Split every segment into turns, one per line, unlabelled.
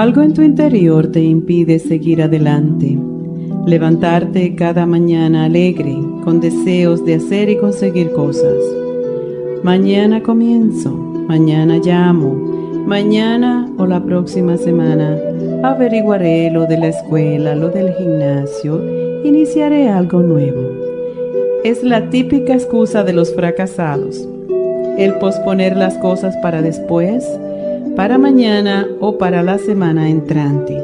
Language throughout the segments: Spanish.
Algo en tu interior te impide seguir adelante, levantarte cada mañana alegre, con deseos de hacer y conseguir cosas. Mañana comienzo, mañana llamo, mañana o la próxima semana averiguaré lo de la escuela, lo del gimnasio, iniciaré algo nuevo. Es la típica excusa de los fracasados, el posponer las cosas para después, para mañana o para la semana entrante.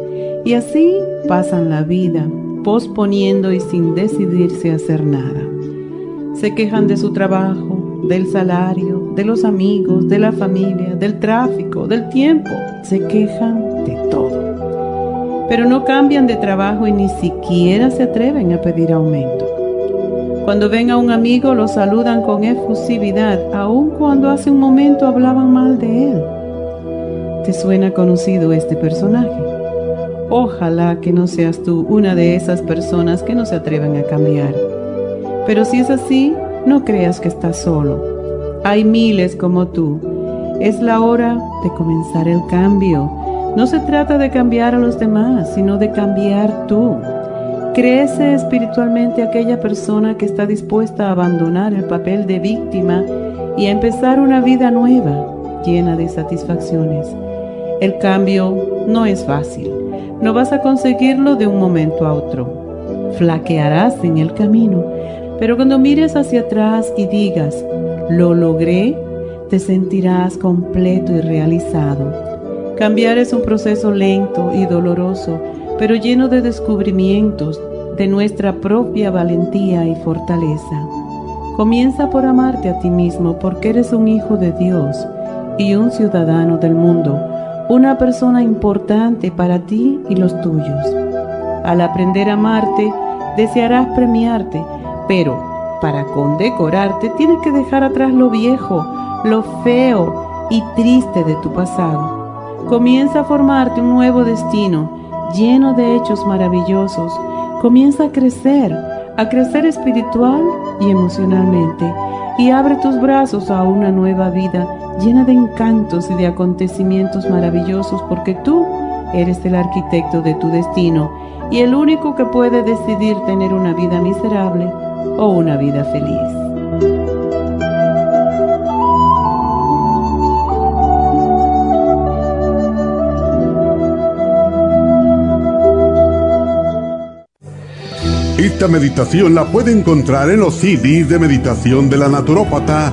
Y así pasan la vida, posponiendo y sin decidirse a hacer nada. Se quejan de su trabajo, del salario, de los amigos, de la familia, del tráfico, del tiempo. Se quejan de todo. Pero no cambian de trabajo y ni siquiera se atreven a pedir aumento. Cuando ven a un amigo lo saludan con efusividad, aun cuando hace un momento hablaban mal de él. ¿Te suena conocido este personaje? Ojalá que no seas tú una de esas personas que no se atreven a cambiar. Pero si es así, no creas que estás solo. Hay miles como tú. Es la hora de comenzar el cambio. No se trata de cambiar a los demás, sino de cambiar tú. Crece espiritualmente aquella persona que está dispuesta a abandonar el papel de víctima y a empezar una vida nueva, llena de satisfacciones. El cambio no es fácil. No vas a conseguirlo de un momento a otro. Flaquearás en el camino, pero cuando mires hacia atrás y digas, lo logré, te sentirás completo y realizado. Cambiar es un proceso lento y doloroso, pero lleno de descubrimientos de nuestra propia valentía y fortaleza. Comienza por amarte a ti mismo porque eres un hijo de Dios y un ciudadano del mundo una persona importante para ti y los tuyos. Al aprender a amarte, desearás premiarte, pero para condecorarte tienes que dejar atrás lo viejo, lo feo y triste de tu pasado. Comienza a formarte un nuevo destino lleno de hechos maravillosos. Comienza a crecer, a crecer espiritual y emocionalmente y abre tus brazos a una nueva vida llena de encantos y de acontecimientos maravillosos porque tú eres el arquitecto de tu destino y el único que puede decidir tener una vida miserable o una vida feliz.
Esta meditación la puede encontrar en los CDs de meditación de la naturópata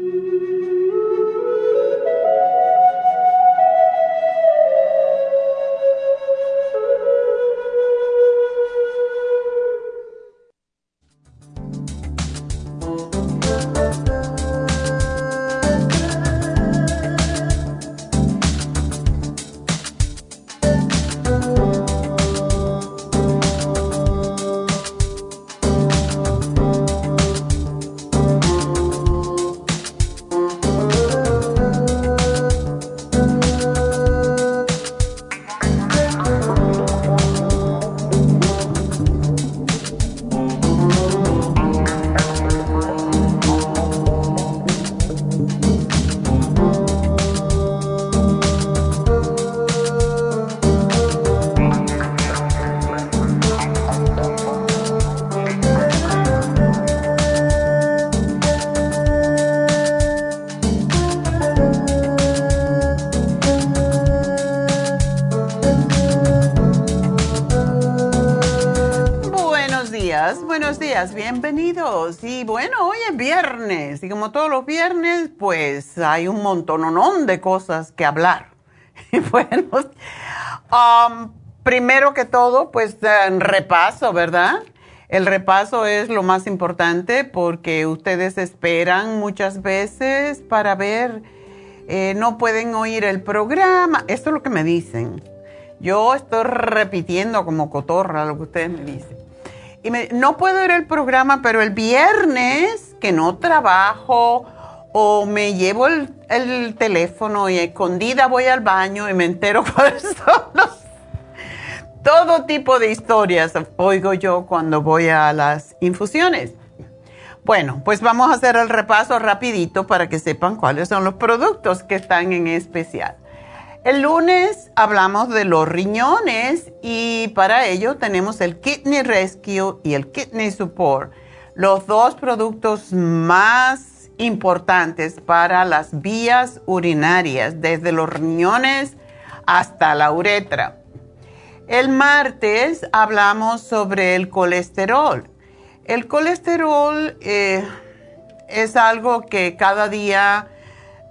Y bueno, hoy es viernes y como todos los viernes, pues hay un montón de cosas que hablar. Y bueno, um, primero que todo, pues repaso, ¿verdad? El repaso es lo más importante porque ustedes esperan muchas veces para ver, eh, no pueden oír el programa. Esto es lo que me dicen. Yo estoy repitiendo como cotorra lo que ustedes me dicen. Y no puedo ir el programa, pero el viernes que no trabajo o me llevo el, teléfono y escondida voy al baño y me entero cuáles son los... Todo tipo de historias oigo yo cuando voy a las infusiones. Bueno, pues vamos a hacer el repaso rapidito para que sepan cuáles son los productos que están en especial. El lunes hablamos de los riñones y para ello tenemos el Kidney Rescue y el Kidney Support, los dos productos más importantes para las vías urinarias, desde los riñones hasta la uretra. El martes hablamos sobre el colesterol. El colesterol eh, es algo que cada día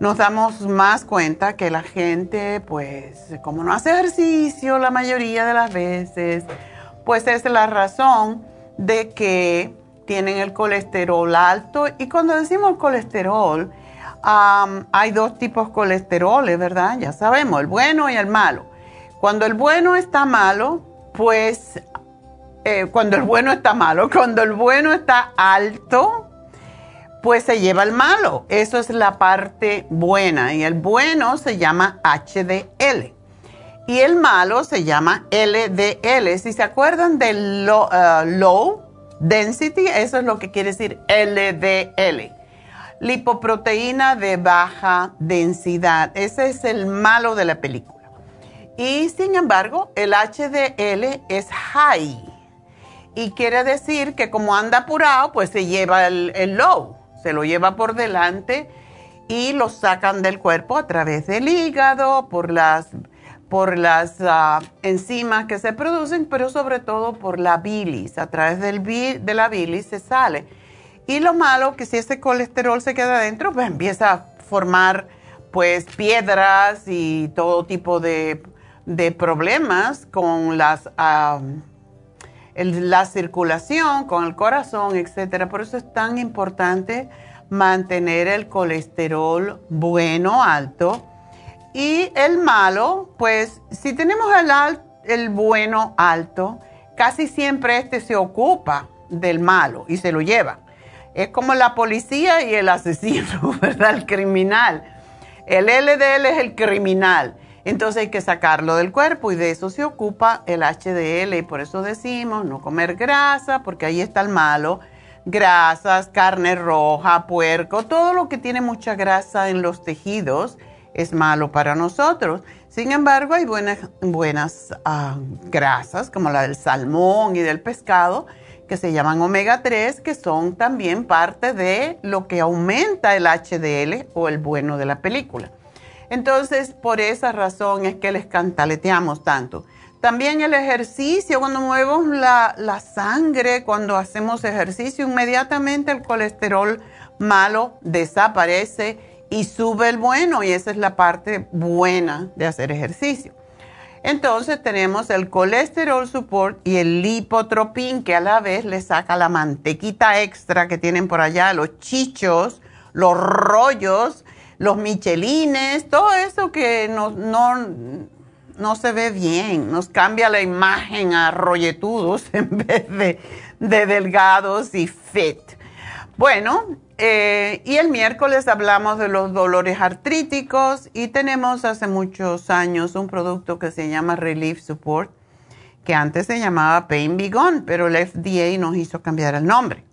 nos damos más cuenta que la gente, pues, como no hace ejercicio la mayoría de las veces, pues es la razón de que tienen el colesterol alto. Y cuando decimos colesterol, hay dos tipos de colesterol, ¿verdad? Ya sabemos, el bueno y el malo. Cuando el bueno está malo, pues, eh, cuando el bueno está malo, cuando el bueno está alto, pues se lleva el malo. Eso es la parte buena. Y el bueno se llama HDL. Y el malo se llama LDL. Si se acuerdan del uh, low, density, eso es lo que quiere decir LDL. Lipoproteína de baja densidad. Ese es el malo de la película. Y sin embargo, el HDL es high. Y quiere decir que como anda apurado, pues se lleva el low se lo lleva por delante y lo sacan del cuerpo a través del hígado, por las, por las ah, enzimas que se producen, pero sobre todo por la bilis. A través del de la bilis se sale. Y lo malo que si ese colesterol se queda adentro, pues empieza a formar pues piedras y todo tipo de, problemas con las, la circulación, con el corazón, etcétera. Por eso es tan importante mantener el colesterol bueno, alto. Y el malo, pues si tenemos el, el bueno alto, casi siempre este se ocupa del malo y se lo lleva. Es como la policía y el asesino, ¿verdad? El criminal. El LDL es el criminal entonces hay que sacarlo del cuerpo y de eso se ocupa el HDL y por eso decimos no comer grasa porque ahí está el malo. Grasas, carne roja, puerco, todo lo que tiene mucha grasa en los tejidos es malo para nosotros. Sin embargo, hay buenas, ah, grasas como la del salmón y del pescado que se llaman omega 3, que son también parte de lo que aumenta el HDL o el bueno de la película. Entonces, por esa razón es que les cantaleteamos tanto. También el ejercicio, cuando movemos la, la, sangre, cuando hacemos ejercicio, inmediatamente el colesterol malo desaparece y sube el bueno y esa es la parte buena de hacer ejercicio. Entonces tenemos el colesterol support y el lipotropín que a la vez le saca la mantequita extra que tienen por allá, los chichos, los rollos los michelines, todo eso que no, no, se ve bien, nos cambia la imagen a rolletudos en vez de, delgados y fit. Bueno, eh, y el miércoles hablamos de los dolores artríticos y tenemos hace muchos años un producto que se llama Relief Support, que antes se llamaba Pain Be Gone, pero el FDA nos hizo cambiar el nombre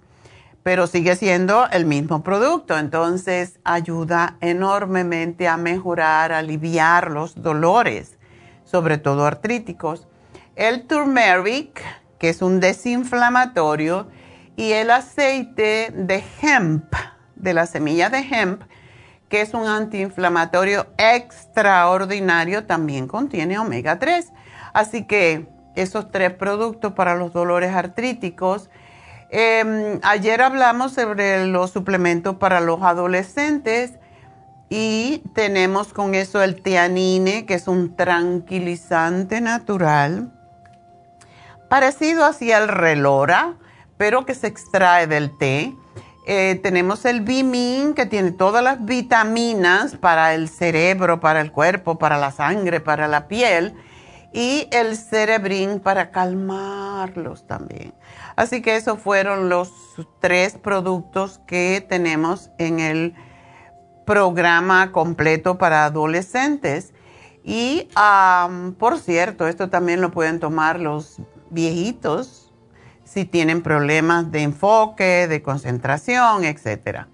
pero sigue siendo el mismo producto. Entonces ayuda enormemente a mejorar, aliviar los dolores, sobre todo artríticos. El turmeric, que es un desinflamatorio, y el aceite de hemp, de la semilla de hemp, que es un antiinflamatorio extraordinario, también contiene omega 3. Así que esos tres productos para los dolores artríticos Em, ayer hablamos sobre los suplementos para los adolescentes y tenemos con eso el teanine, que es un tranquilizante natural, parecido hacia el relora, pero que se extrae del té. Eh, tenemos el Bimin, que tiene todas las vitaminas para el cerebro, para el cuerpo, para la sangre, para la piel. Y el Cerebrin para calmarlos también. Así que esos fueron los tres productos que tenemos en el programa completo para adolescentes. Y, por cierto, esto también lo pueden tomar los viejitos si tienen problemas de enfoque, de concentración, etc.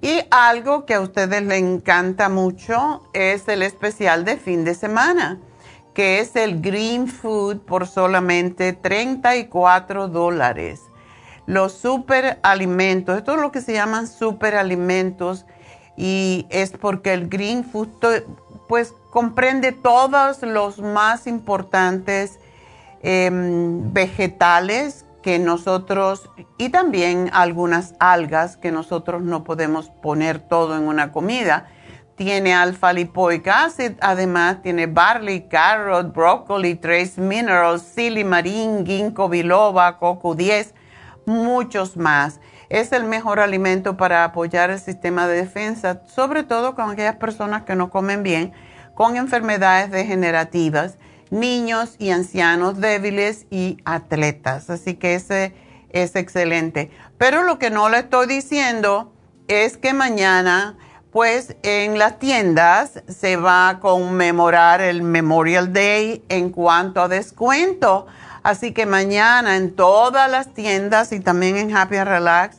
Y algo que a ustedes les encanta mucho es el especial de fin de semana, que es el Green Food por solamente 34 dólares. Los superalimentos, esto es lo que se llaman superalimentos y es porque el Green Food pues comprende todos los más importantes em, vegetales que nosotros y también algunas algas que nosotros no podemos poner todo en una comida. Tiene alfa lipoic acid, además tiene barley, carrot, broccoli, trace minerals, silimarín, ginkgo biloba, coco 10, muchos más es el mejor alimento para apoyar el sistema de defensa, sobre todo con aquellas personas que no comen bien, con enfermedades degenerativas, niños y ancianos débiles y atletas. Así que ese es excelente. Pero lo que no le estoy diciendo es que mañana, pues en las tiendas se va a conmemorar el Memorial Day en cuanto a descuento. Así que mañana en todas las tiendas y también en Happy and Relax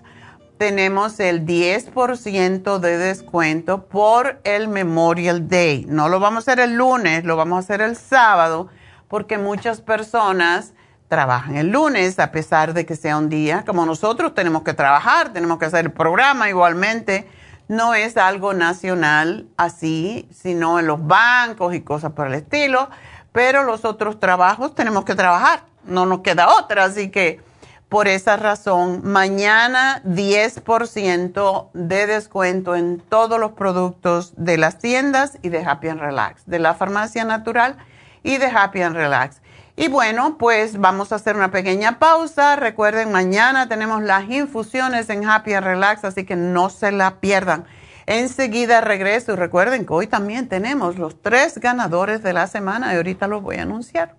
tenemos el 10% de descuento por el Memorial Day. No lo vamos a hacer el lunes, lo vamos a hacer el sábado porque muchas personas trabajan el lunes a pesar de que sea un día como nosotros tenemos que trabajar, tenemos que hacer el programa igualmente. No es algo nacional así, sino en los bancos y cosas por el estilo pero los otros trabajos tenemos que trabajar, no nos queda otra, así que por esa razón, mañana 10% de descuento en todos los productos de las tiendas y de Happy and Relax, de la farmacia natural y de Happy and Relax. Y bueno, pues vamos a hacer una pequeña pausa. Recuerden, mañana tenemos las infusiones en Happy and Relax, así que no se la pierdan. Enseguida regreso y recuerden que hoy también tenemos los tres ganadores de la semana y ahorita los voy a anunciar.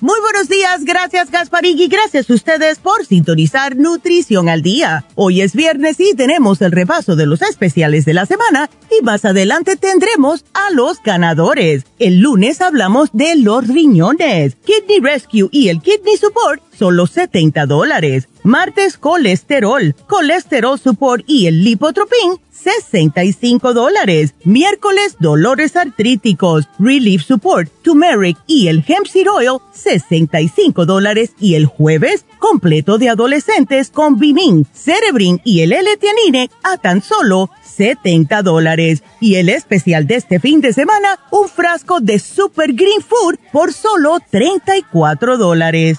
Muy buenos días, gracias Gasparín y gracias a ustedes por sintonizar Nutrición al Día. Hoy es viernes y tenemos el repaso de los especiales de la semana y más adelante tendremos a los ganadores. El lunes hablamos de los riñones, Kidney Rescue y el Kidney Support, solo 70 dólares. Martes, colesterol, colesterol support y el lipotropin, 65 dólares. Miércoles, dolores artríticos, relief support, turmeric y el hemp seed oil, 65 dólares. Y el jueves, completo de adolescentes con Vinin, Cerebrin y el l a tan solo 70 dólares. Y el especial de este fin de semana, un frasco de Super Green Food por solo 34 dólares.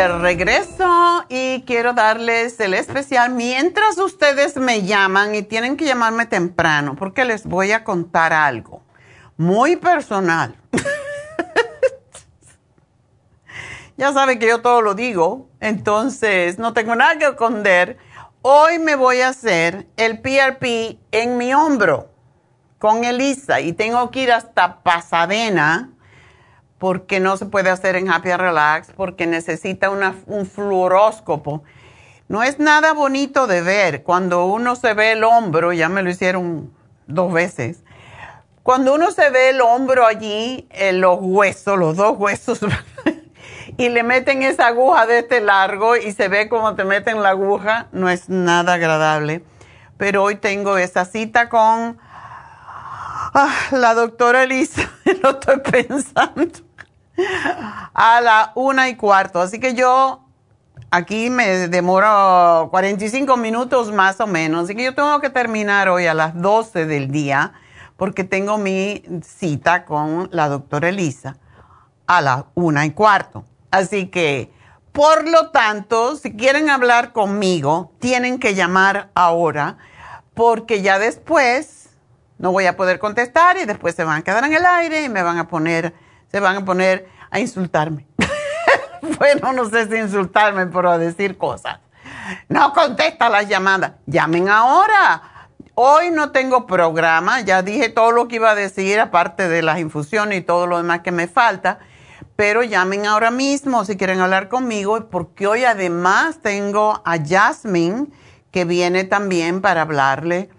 De regreso y quiero darles el especial mientras ustedes me llaman y tienen que llamarme temprano porque les voy a contar algo muy personal. ya saben que yo todo lo digo, entonces no tengo nada que esconder. Hoy me voy a hacer el PRP en mi hombro con Elisa y tengo que ir hasta Pasadena porque no se puede hacer en Happy Relax, porque necesita un fluoróscopo. No es nada bonito de ver cuando uno se ve el hombro, ya me lo hicieron dos veces. Cuando uno se ve el hombro allí, en los huesos, los dos huesos, y le meten esa aguja de este largo y se ve como te meten la aguja, no es nada agradable. Pero hoy tengo esa cita con ah, la doctora Elisa, lo estoy pensando a la una y cuarto. Así que yo aquí me demoro 45 minutos más o menos. Así que yo tengo que terminar hoy a las 12 del día porque tengo mi cita con la doctora Elisa a la una y cuarto. Así que, por lo tanto, si quieren hablar conmigo, tienen que llamar ahora porque ya después no voy a poder contestar y después se van a quedar en el aire y me van a poner se van a poner a insultarme. bueno, no sé si insultarme, pero a decir cosas. No contesta las llamadas. Llamen ahora. Hoy no tengo programa, ya dije todo lo que iba a decir, aparte de las infusiones y todo lo demás que me falta, pero llamen ahora mismo si quieren hablar conmigo, porque hoy además tengo a Jasmine, que viene también para hablarle,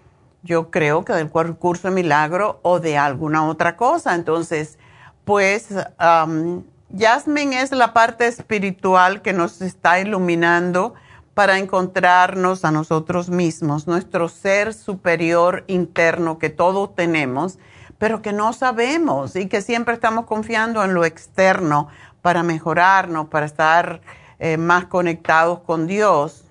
yo creo que del curso de milagro o de alguna otra cosa. Entonces, pues um, Jasmine es la parte espiritual que nos está iluminando para encontrarnos a nosotros mismos, nuestro ser superior interno que todos tenemos, pero que no sabemos y que siempre estamos confiando en lo externo para mejorarnos, para estar eh, más conectados con Dios.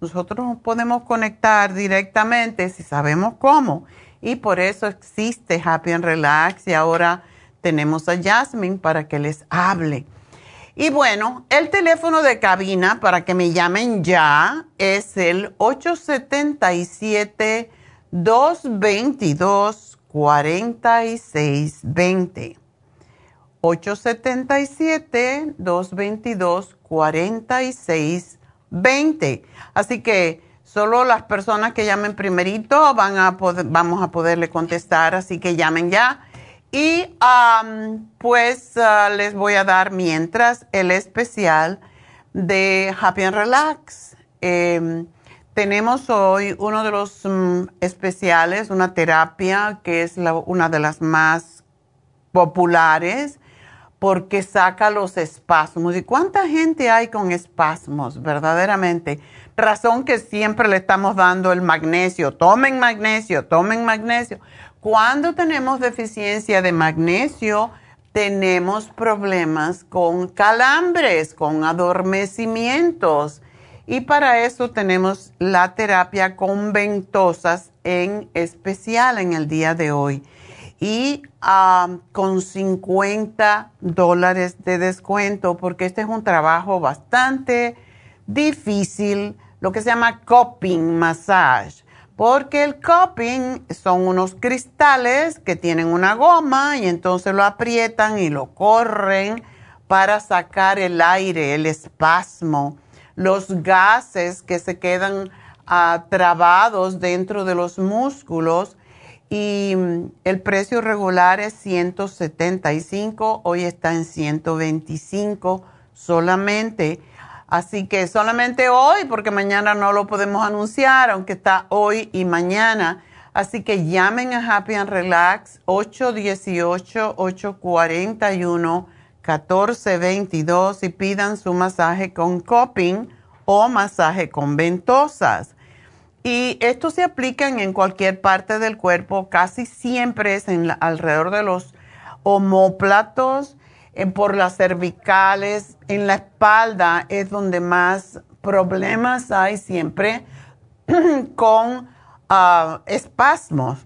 Nosotros nos podemos conectar directamente si sabemos cómo. Y por eso existe Happy and Relax y ahora tenemos a Jasmine para que les hable. Y bueno, el teléfono de cabina para que me llamen ya es el 877-222-4620. 877-222-4620. Así que solo las personas que llamen primerito van a vamos a poderle contestar, así que llamen ya. Y pues ah, les voy a dar mientras el especial de Happy and Relax. Em, tenemos hoy uno de los mm, especiales, una terapia que es una de las más populares porque saca los espasmos. ¿Y cuánta gente hay con espasmos, verdaderamente? Razón que siempre le estamos dando el magnesio. Tomen magnesio, tomen magnesio. Cuando tenemos deficiencia de magnesio, tenemos problemas con calambres, con adormecimientos. Y para eso tenemos la terapia con ventosas en especial en el día de hoy y con 50 dólares de descuento porque este es un trabajo bastante difícil, lo que se llama cupping massage. Porque el cupping son unos cristales que tienen una goma y entonces lo aprietan y lo corren para sacar el aire, el espasmo, los gases que se quedan trabados dentro de los músculos y mm, el precio regular es 175, hoy está en 125 solamente. Así que solamente hoy, porque mañana no lo podemos anunciar, aunque está hoy y mañana. Así que llamen a Happy and Relax 818-841-1422 y pidan su masaje con coping o masaje con ventosas. Y esto se aplica en cualquier parte del cuerpo, casi siempre es alrededor de los homóplatos, por las cervicales, en la espalda es donde más problemas hay siempre con ah, espasmos.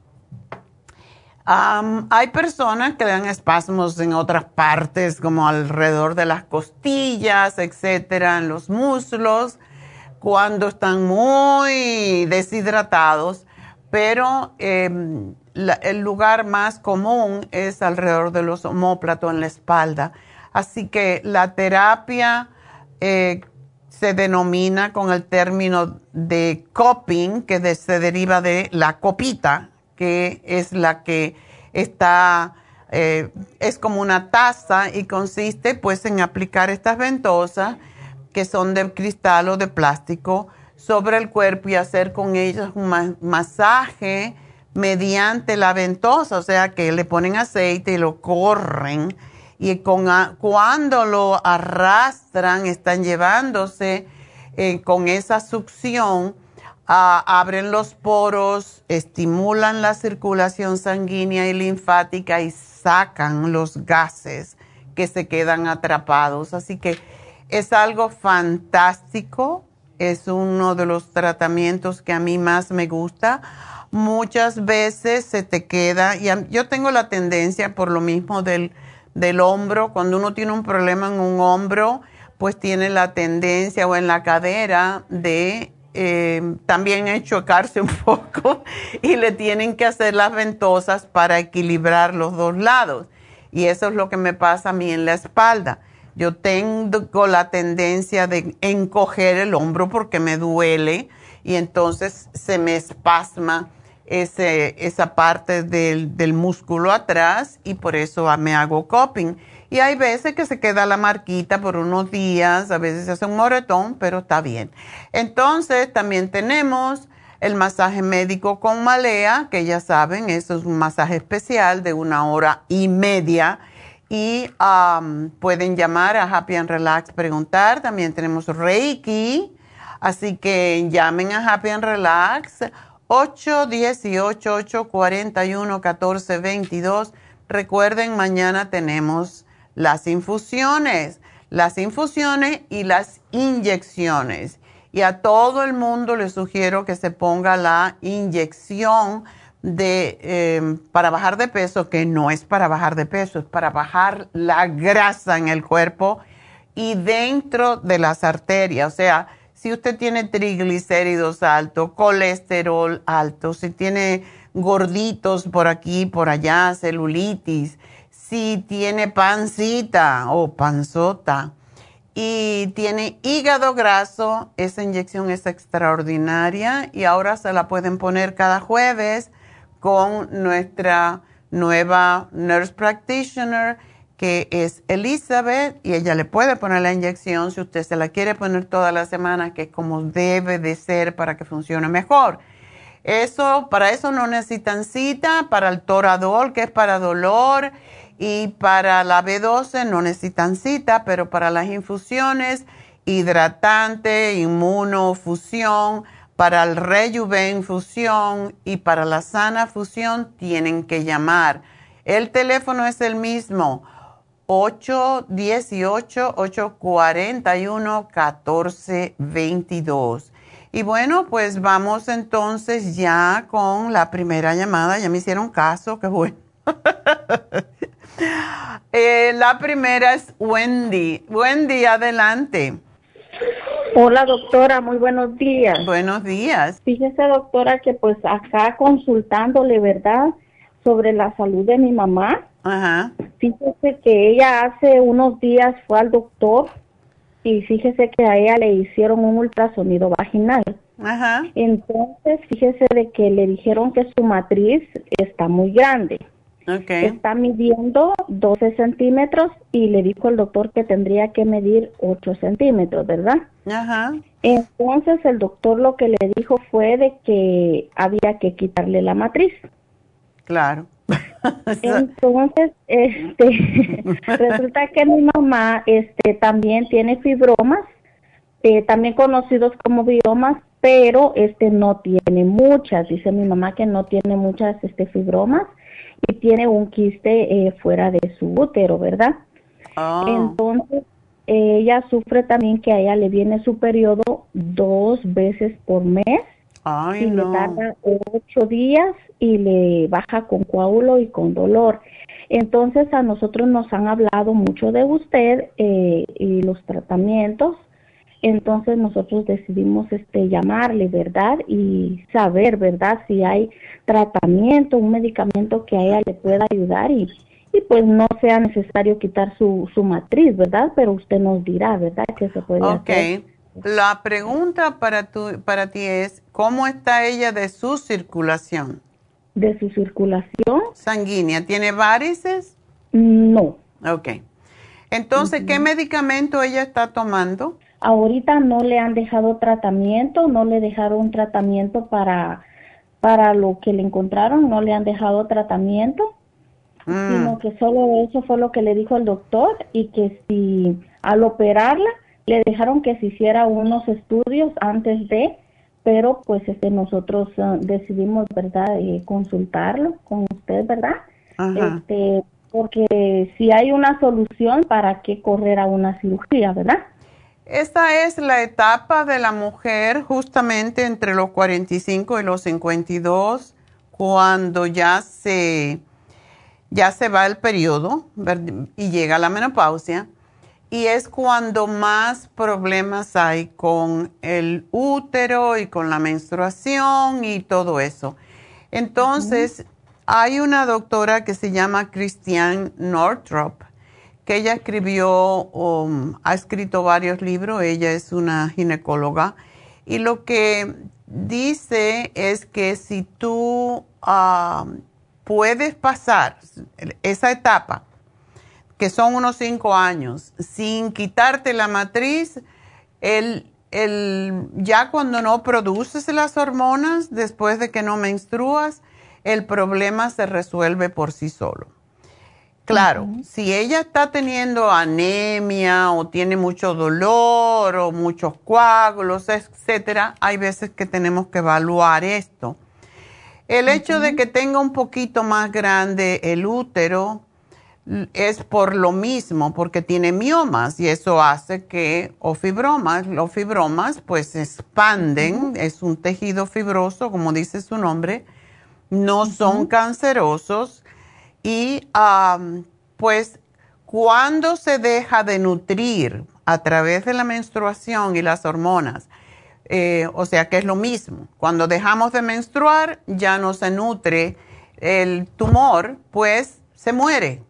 hay personas que dan espasmos en otras partes, como alrededor de las costillas, etcétera, en los muslos cuando están muy deshidratados, pero el lugar más común es alrededor de los homóplatos en la espalda. Así que la terapia eh, se denomina con el término de coping, que se deriva de la copita, que es la que está, eh, es como una taza y consiste pues en aplicar estas ventosas que son de cristal o de plástico sobre el cuerpo y hacer con ellos un masaje mediante la ventosa, o sea que le ponen aceite y lo corren y con, cuando lo arrastran están llevándose eh, con esa succión, abren los poros, estimulan la circulación sanguínea y linfática y sacan los gases que se quedan atrapados. Así que es algo fantástico, es uno de los tratamientos que a mí más me gusta. Muchas veces se te queda, y yo tengo la tendencia por lo mismo del, hombro, cuando uno tiene un problema en un hombro, pues tiene la tendencia o en la cadera de eh, también chocarse un poco y le tienen que hacer las ventosas para equilibrar los dos lados. Y eso es lo que me pasa a mí en la espalda. Yo tengo la tendencia de encoger el hombro porque me duele y entonces se me espasma ese, esa parte del, del músculo atrás y por eso me hago coping. Y hay veces que se queda la marquita por unos días, a veces se hace un moretón, pero está bien. Entonces también tenemos el masaje médico con malea, que ya saben, eso es un masaje especial de una hora y media y pueden llamar a Happy and Relax, preguntar. También tenemos Reiki, así que llamen a Happy and Relax 818-841-1422. Recuerden, mañana tenemos las infusiones, las infusiones y las inyecciones. Y a todo el mundo les sugiero que se ponga la inyección de, em, para bajar de peso, que no es para bajar de peso, es para bajar la grasa en el cuerpo y dentro de las arterias. O sea, si usted tiene triglicéridos altos, colesterol alto, si tiene gorditos por aquí, por allá, celulitis, si tiene pancita o panzota y tiene hígado graso, esa inyección es extraordinaria y ahora se la pueden poner cada jueves con nuestra nueva nurse practitioner que es Elizabeth, y ella le puede poner la inyección si usted se la quiere poner toda la semana, que es como debe de ser para que funcione mejor. Eso, para eso no necesitan cita, para el toradol, que es para dolor, y para la B12 no necesitan cita, pero para las infusiones, hidratante, inmunofusión, para el rejuven fusión y para la sana fusión tienen que llamar. El teléfono es el mismo, 818-841-1422. Y bueno, pues vamos entonces ya con la primera llamada. Ya me hicieron caso, qué bueno. Eh, la primera es Wendy. Wendy, adelante.
Hola doctora, muy buenos días.
Buenos días.
Fíjese doctora que pues acá consultándole, ¿verdad? Sobre la salud de mi mamá.
Ajá.
Fíjese que ella hace unos días fue al doctor y fíjese que a ella le hicieron un ultrasonido vaginal.
Ajá.
Entonces, fíjese de que le dijeron que su matriz está muy grande.
Okay.
Está midiendo 12 centímetros y le dijo el doctor que tendría que medir 8 centímetros, ¿verdad?
Ajá.
Entonces el doctor lo que le dijo fue de que había que quitarle la matriz.
Claro.
Entonces, este, resulta que mi mamá, este, también tiene fibromas, eh, también conocidos como biomas, pero este no tiene muchas. Dice mi mamá que no tiene muchas, este, fibromas y tiene un quiste eh, fuera de su útero, ¿verdad?
Oh.
Entonces, ella sufre también que a ella le viene su periodo dos veces por mes
Ay,
y
no.
le tarda ocho días y le baja con coágulo y con dolor. Entonces a nosotros nos han hablado mucho de usted eh, y los tratamientos. Entonces nosotros decidimos este llamarle, ¿verdad? Y saber, ¿verdad? Si hay tratamiento, un medicamento que a ella le pueda ayudar y, y pues no sea necesario quitar su, su matriz, ¿verdad? Pero usted nos dirá, ¿verdad? Que se puede
Ok.
hacer.
La pregunta para, tu, para ti es, ¿cómo está ella de su circulación
De su circulación,
sanguínea? ¿Tiene varices?
no.
Ok. Entonces, ¿qué medicamento ella está tomando?
Ahorita no le han dejado tratamiento, no le dejaron tratamiento para, para lo que le encontraron, no le han dejado tratamiento,
Mm,
sino que solo eso fue lo que le dijo el doctor y que si al operarla le dejaron que se hiciera unos estudios antes de, pero pues este nosotros ah, decidimos, ¿verdad?, eh, consultarlo con usted, ¿verdad?
Ajá.
Este, porque si hay una solución, ¿para qué correr a una cirugía, verdad?
Esta es la etapa de la mujer justamente entre los 45 y los 52, cuando ya se, ya se va el periodo ¿ver- y llega la menopausia. Y es cuando más problemas hay con el útero y con la menstruación y todo eso. Entonces, hay una doctora que se llama Christiane Northrop, que ella escribió, um, ha escrito varios libros, ella es una ginecóloga, y lo que dice es que si tú ah, puedes pasar esa etapa, que son unos cinco años, sin quitarte la matriz, el, el, ya cuando no produces las hormonas, después de que no menstruas, el problema se resuelve por sí solo. Claro, si ella está teniendo anemia o tiene mucho dolor o muchos coágulos, etcétera, hay veces que tenemos que evaluar esto. El hecho de que tenga un poquito más grande el útero es por lo mismo, porque tiene miomas y eso hace que, o fibromas, los fibromas pues se expanden, es un tejido fibroso, como dice su nombre, no son cancerosos y pues cuando se deja de nutrir a través de la menstruación y las hormonas, eh, o sea que es lo mismo, cuando dejamos de menstruar ya no se nutre el tumor, pues se muere,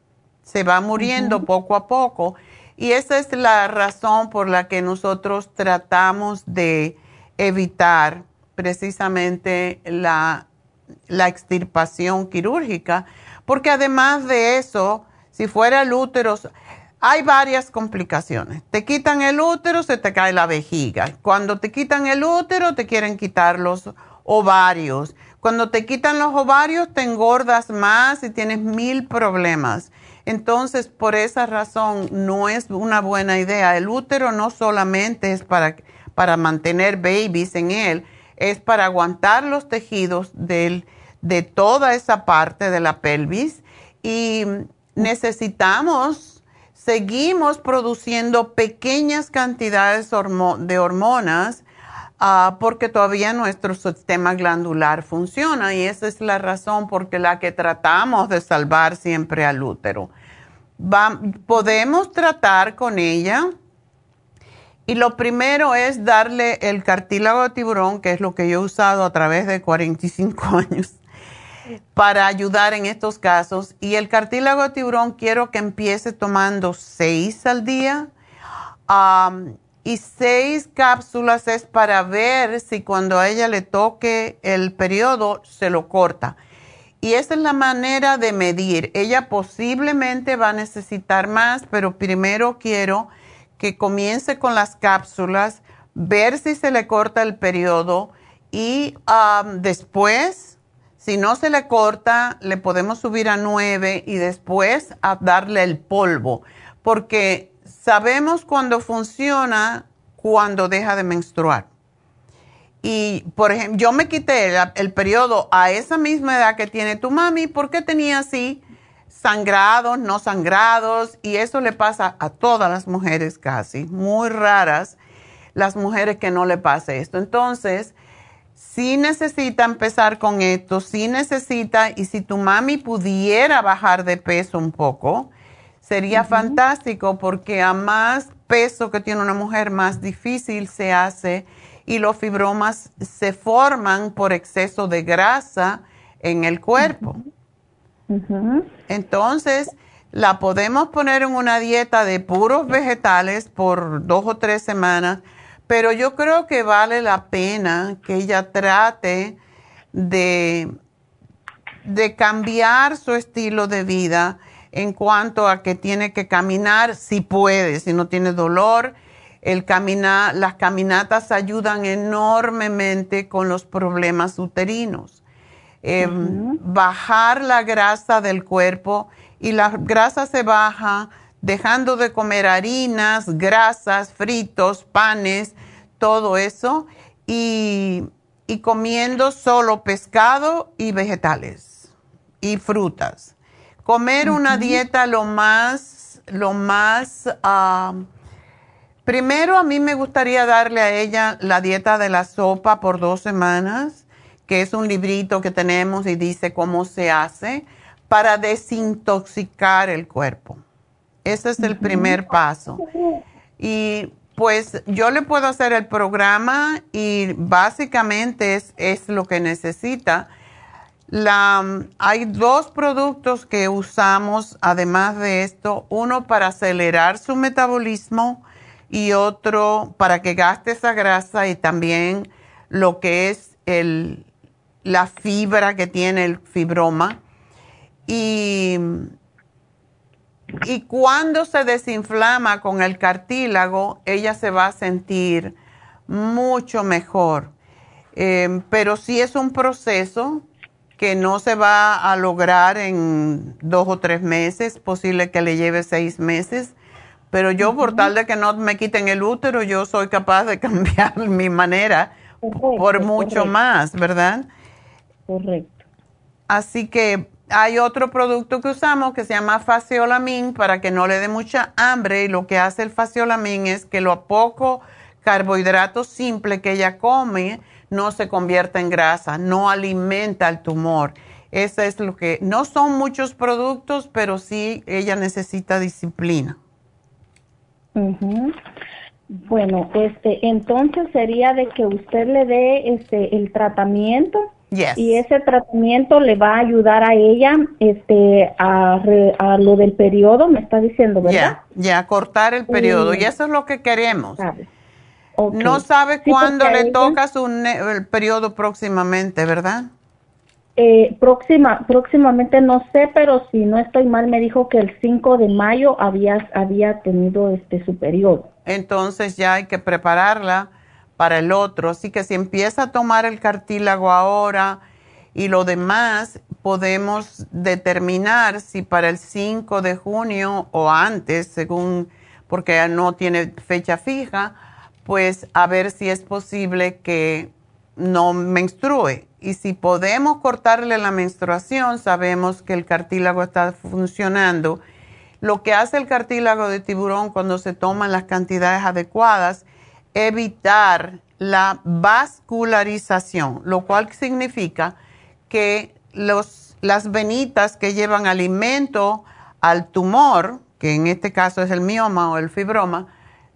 se va muriendo poco a poco y esa es la razón por la que nosotros tratamos de evitar precisamente la la extirpación quirúrgica, porque además de eso, Si fuera el útero, hay varias complicaciones. Te quitan el útero, se te cae la vejiga. Cuando te quitan el útero, te quieren quitar los ovarios. Cuando te quitan los ovarios, te engordas más y tienes mil problemas. Entonces, por esa razón, no es una buena idea. El útero no solamente es para, para mantener babies en él, es para aguantar los tejidos de toda esa parte de la pelvis y necesitamos, seguimos produciendo pequeñas cantidades de hormonas Ah, porque todavía nuestro sistema glandular funciona y esa es la razón por la que tratamos de salvar siempre al útero. podemos tratar con ella y lo primero es darle el cartílago de tiburón, que es lo que yo he usado a través de 45 años para ayudar en estos casos. Y el cartílago de tiburón quiero que empiece tomando 6 al día y seis cápsulas es para ver si cuando a ella le toque el periodo se lo corta. Y esa es la manera de medir. Ella posiblemente va a necesitar más, pero primero quiero que comience con las cápsulas, ver si se le corta el periodo y um, después, si no se le corta, le podemos subir a nueve y después a darle el polvo, porque sabemos cuando funciona cuando deja de menstruar. Y, por ejemplo, yo me quité el, periodo a esa misma edad que tiene tu mami porque tenía así sangrados, no sangrados, y eso le pasa a todas las mujeres casi, muy raras las mujeres que no le pase esto. Entonces, si necesita empezar con esto, si necesita, y si tu mami pudiera bajar de peso un poco, Sería fantástico porque a más peso que tiene una mujer, más difícil se hace y los fibromas se forman por exceso de grasa en el cuerpo. Entonces, la podemos poner en una dieta de puros vegetales por dos o tres semanas, pero yo creo que vale la pena que ella trate de, de cambiar su estilo de vida en cuanto a que tiene que caminar, si puede, si no tiene dolor. El las caminatas ayudan enormemente con los problemas uterinos. Em, bajar la grasa del cuerpo y la grasa se baja dejando de comer harinas, grasas, fritos, panes, todo eso, y, y comiendo solo pescado y vegetales y frutas. Comer una dieta lo más, lo más, primero a mí me gustaría darle a ella la dieta de la sopa por dos semanas, que es un librito que tenemos y dice cómo se hace para desintoxicar el cuerpo. Ese es el primer paso. Y pues yo le puedo hacer el programa y básicamente es, es lo que necesita hay dos productos que usamos, además de esto, uno para acelerar su metabolismo y otro para que gaste esa grasa y también lo que es la fibra que tiene el fibroma. Y, y cuando se desinflama con el cartílago, ella se va a sentir mucho mejor. Eh, pero sí es un proceso que no se va a lograr en dos o tres meses, posible que le lleve seis meses, pero yo por tal de que no me quiten el útero, yo soy capaz de cambiar mi manera por mucho más, ¿verdad?
Correcto.
Así que hay otro producto que usamos que se llama faciolamin para que no le dé mucha hambre y lo que hace el faciolamin es que lo poco carbohidrato simple que ella come, no se convierta en grasa, no alimenta el tumor. Eso es lo que, no son muchos productos, pero sí ella necesita disciplina.
Bueno, este, entonces sería de que usted le dé este el tratamiento y ese tratamiento le va a ayudar a ella este a, lo del periodo, me está diciendo, ¿verdad?
Ya, ya cortar el periodo y eso es lo que queremos. No sabe cuándo le toca su el periodo próximamente, ¿verdad?
Eh, próxima, próximamente no sé, pero si no estoy mal, me dijo que el 5 de mayo había, había tenido este su periodo.
Entonces ya hay que prepararla para el otro. Así que si empieza a tomar el cartílago ahora y lo demás, podemos determinar si para el 5 de junio o antes, según, porque no tiene fecha fija, pues a ver si es posible que no menstrue. Y si podemos cortarle la menstruación, sabemos que el cartílago está funcionando. Lo que hace el cartílago de tiburón cuando se toman las cantidades adecuadas, evitar la vascularización, lo cual significa que los, las venitas que llevan alimento al tumor, que en este caso es el mioma o el fibroma,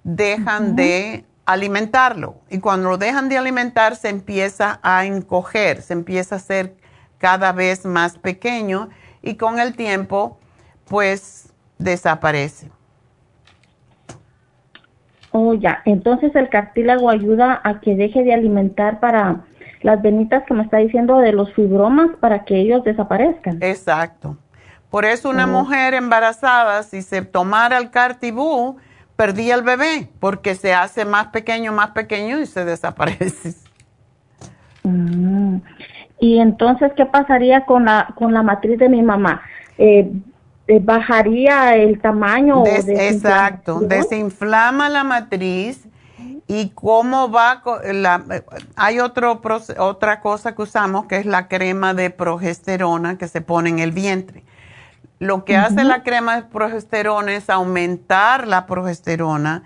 dejan de alimentarlo. Y cuando lo dejan de alimentar, se empieza a encoger, se empieza a hacer cada vez más pequeño y con el tiempo, pues desaparece.
Oh, ya. Entonces el cartílago ayuda a que deje de alimentar para las venitas que me está diciendo de los fibromas para que ellos desaparezcan.
Exacto. Por eso una oh. mujer embarazada, si se tomara el cartibú, perdí el bebé porque se hace más pequeño, más pequeño y se desaparece.
Mm. Y entonces, ¿qué pasaría con la, con la matriz de mi mamá? Eh, eh ¿Bajaría el tamaño?
exacto, desinflama la matriz y cómo va la, hay otro otra cosa que usamos que es la crema de progesterona que se pone en el vientre lo que hace la crema de progesterona es aumentar la progesterona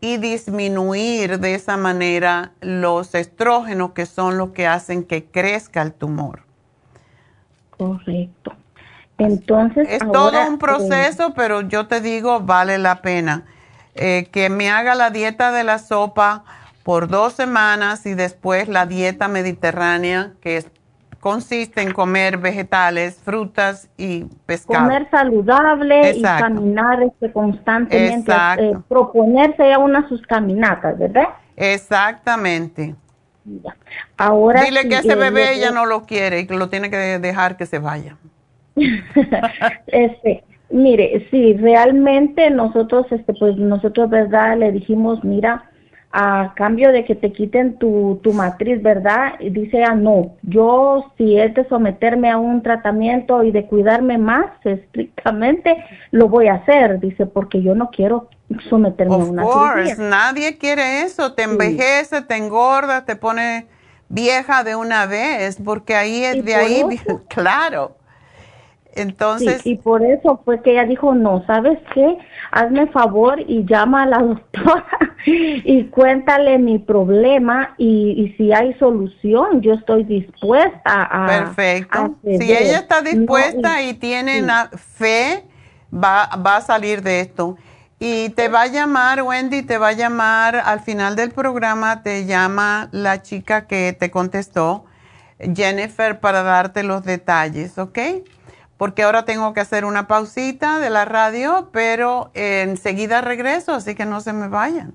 y disminuir de esa manera los estrógenos que son los que hacen que crezca el tumor.
Correcto. Entonces.
Es todo un proceso, pero yo te digo, vale la pena. Eh, que me haga la dieta de la sopa por dos semanas y después la dieta mediterránea, que es consiste en comer vegetales, frutas y pescado.
Comer saludable y caminar este, constantemente, eh, proponerse ya unas sus caminatas, ¿verdad?
Exactamente. Ahora Dile que ese eh, bebé ya no lo quiere y que lo tiene que dejar que se vaya.
este, mire, sí, realmente nosotros, este, pues nosotros, ¿verdad? Le dijimos, mira, a cambio de que te quiten tu, tu matriz, ¿verdad? Y dice, ah, no, yo si es de someterme a un tratamiento y de cuidarme más estrictamente, lo voy a hacer, dice, porque yo no quiero someterme a una
course. Nadie quiere eso, te envejece, te engorda, te pone vieja de una vez, porque ahí es de ahí, claro. Entonces.
y por eso fue que ella dijo, no, ¿sabes qué? Hazme favor y llama a la doctora y cuéntale mi problema y, si hay solución, yo estoy dispuesta a...
Perfecto. si ella está dispuesta y, tiene fe, va, va a salir de esto. Y te va a llamar, Wendy, te va a llamar al final del programa, te llama la chica que te contestó, Jennifer, para darte los detalles, ¿ok? Porque ahora tengo que hacer una pausita de la radio, pero enseguida regreso, así que no se me vayan.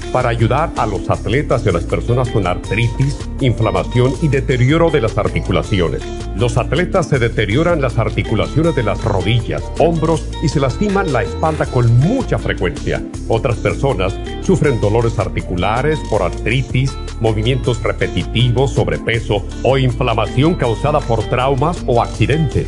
para ayudar a los atletas y a las personas con artritis, inflamación y deterioro de las articulaciones. Los atletas se deterioran las articulaciones de las rodillas, hombros y se lastiman la espalda con mucha frecuencia. Otras personas sufren dolores articulares por artritis, movimientos repetitivos, sobrepeso o inflamación causada por traumas o accidentes.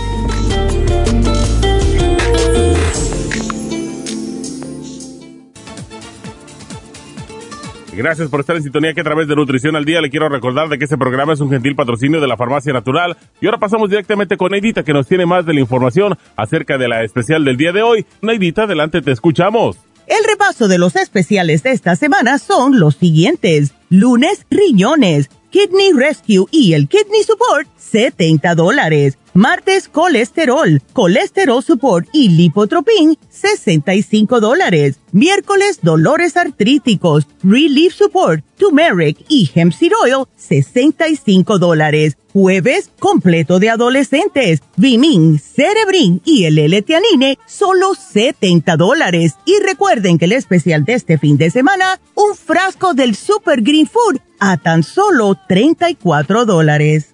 Gracias por estar en sintonía que a través de Nutrición al Día le quiero recordar de que este programa es un gentil patrocinio de la Farmacia Natural. Y ahora pasamos directamente con Neidita que nos tiene más de la información acerca de la especial del día de hoy. Neidita, adelante, te escuchamos.
El repaso de los especiales de esta semana son los siguientes. Lunes, riñones, Kidney Rescue y el Kidney Support, 70 dólares. Martes, colesterol, colesterol support y lipotropin, 65 dólares. Miércoles, dolores artríticos, relief support, turmeric y hemp seed oil, 65 dólares. Jueves, completo de adolescentes, Vimin, Cerebrin y el L-Teanine, solo 70 dólares. Y recuerden que el especial de este fin de semana, un frasco del Super Green Food a tan solo 34 dólares.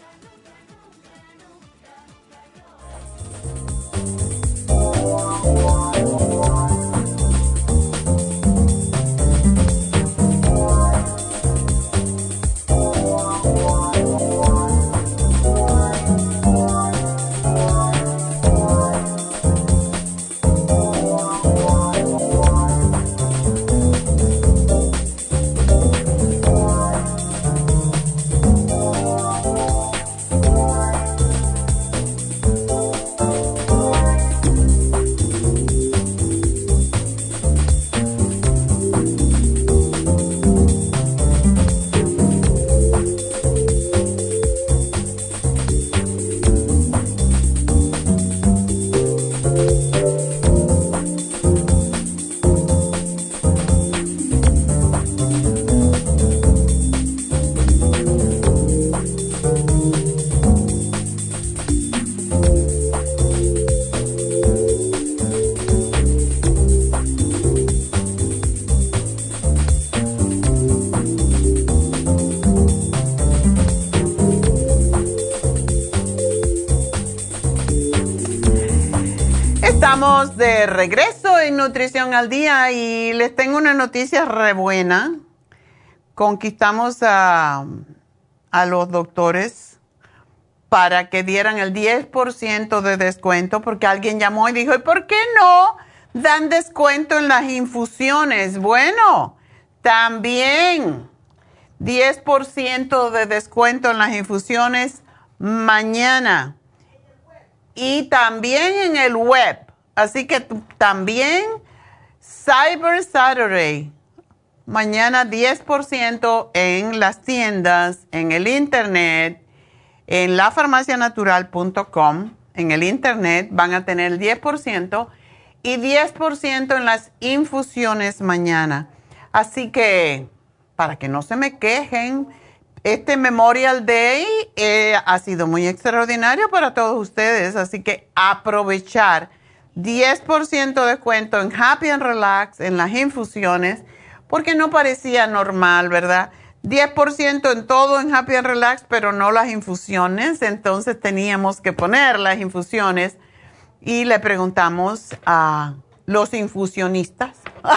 De regreso en Nutrición al Día y les tengo una noticia re buena. Conquistamos a, a los doctores para que dieran el 10% de descuento porque alguien llamó y dijo, ¿y por qué no dan descuento en las infusiones? Bueno, también 10% de descuento en las infusiones mañana y también en el web. Así que también Cyber Saturday, mañana 10% en las tiendas, en el internet, en lafarmacianatural.com, en el internet van a tener el 10% y 10% en las infusiones mañana. Así que, para que no se me quejen, este Memorial Day eh, ha sido muy extraordinario para todos ustedes, así que aprovechar 10% de descuento en Happy and Relax, en las infusiones, porque no parecía normal, ¿verdad? 10% en todo en Happy and Relax, pero no las infusiones, entonces teníamos que poner las infusiones y le preguntamos a los infusionistas.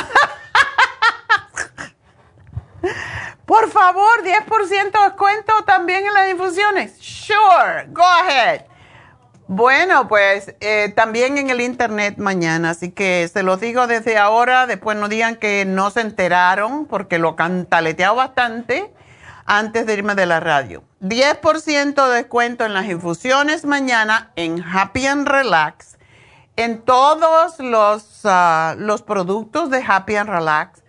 Por favor, 10% de descuento también en las infusiones. Sure, go ahead. Bueno, pues eh, también en el internet mañana, así que se los digo desde ahora, después no digan que no se enteraron porque lo cantaleteado bastante antes de irme de la radio. 10% de descuento en las infusiones mañana en Happy and Relax, en todos los, ah, los productos de Happy and Relax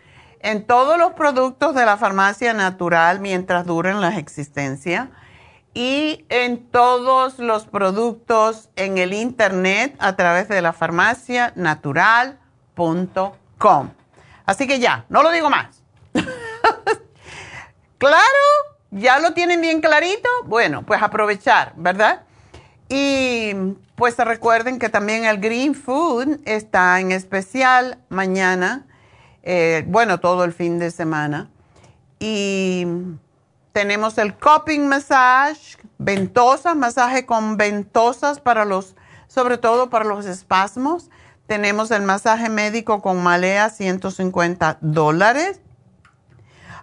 en todos los productos de la farmacia natural mientras duren la existencia y en todos los productos en el internet a través de la farmacianatural.com. Así que ya, no lo digo más. claro, ¿Ya lo tienen bien clarito? Bueno, pues aprovechar, ¿verdad? Y pues recuerden que también el Green Food está en especial mañana, eh, bueno, todo el fin de semana. Y tenemos el Cupping Massage, ventosas, masaje con ventosas para los, sobre todo para los espasmos. Tenemos el masaje médico con malea, 150 dólares.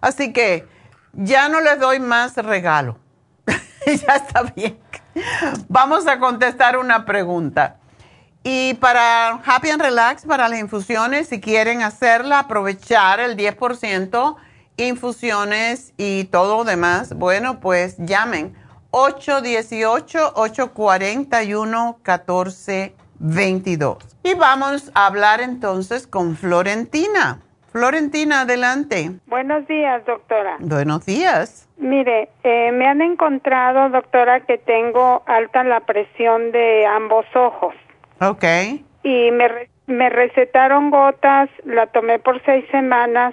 Así que ya no les doy más regalo. ya está bien. Vamos a contestar una pregunta. Y para Happy and Relax, para las infusiones, si quieren hacerla, aprovechar el 10%, infusiones y todo demás, bueno, pues llamen 818-841-1422. Y vamos a hablar entonces con Florentina. Florentina, adelante.
Buenos días, doctora.
Buenos días.
Mire, eh, me han encontrado, doctora, que tengo alta la presión de ambos ojos.
Ok.
Y me, me recetaron gotas, la tomé por seis semanas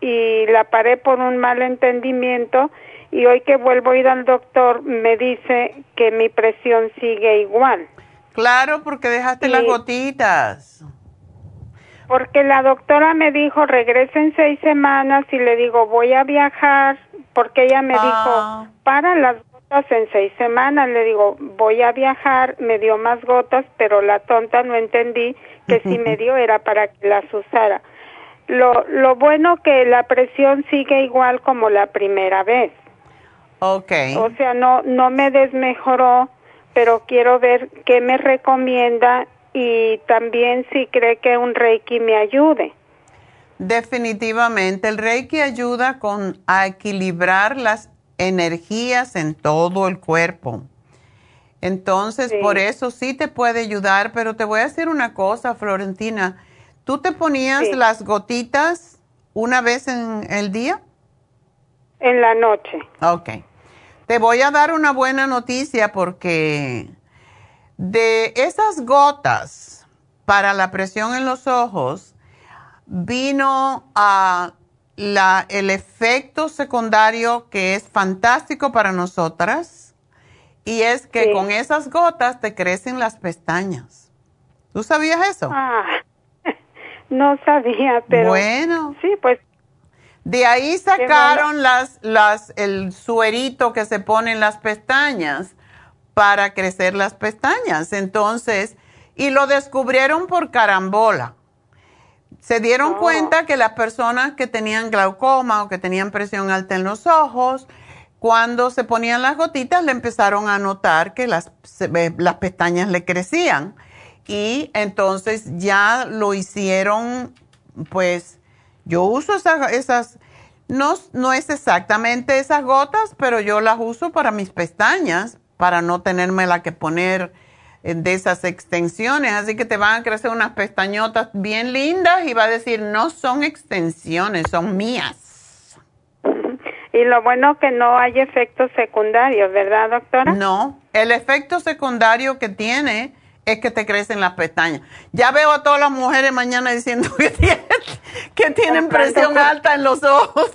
y la paré por un mal entendimiento y hoy que vuelvo a ir al doctor me dice que mi presión sigue igual.
Claro, porque dejaste las gotitas.
Porque la doctora me dijo, regresa en seis semanas y le digo, voy a viajar, porque ella me
Ah.
dijo, para las gotas en seis semanas. Le digo, voy a viajar, me dio más gotas, pero la tonta no entendí que si me dio era para que las usara. Lo, lo bueno que la presión sigue igual como la primera vez.
Ok.
O sea, no, no me desmejoró, pero quiero ver qué me recomienda y también si cree que un Reiki me ayude.
Definitivamente, el Reiki ayuda con a equilibrar las energías en todo el cuerpo. Entonces,
Sí.
por eso sí te puede ayudar, pero te voy a decir una cosa, Florentina. ¿Tú te ponías
Sí.
las gotitas una vez en el día?
En la noche.
Ok. Te voy a dar una buena noticia porque de esas gotas para la presión en los ojos vino a la, el efecto secundario que es fantástico para nosotras y es que
Sí.
con esas gotas te crecen las pestañas. ¿Tú sabías eso?
Ah, no sabía, pero
bueno.
sí, pues
De ahí sacaron las, las, el suerito que se pone en las pestañas para crecer las pestañas. Entonces, y lo descubrieron por carambola. Se dieron
Oh.
cuenta que las personas que tenían glaucoma o que tenían presión alta en los ojos, cuando se ponían las gotitas, le empezaron a notar que las, las pestañas le crecían. Y entonces ya lo hicieron, pues, yo uso esas, esas no, no es exactamente esas gotas, pero yo las uso para mis pestañas, para no tenerme la que poner de esas extensiones. Así que te van a crecer unas pestañotas bien lindas y va a decir, no son extensiones, son mías.
y lo bueno que no hay efectos secundarios, ¿verdad, doctora?
No, el efecto secundario que tiene es que te crecen las pestañas. Ya veo a todas las mujeres mañana diciendo que tienen, que tienen
Comprando
presión alta en los ojos.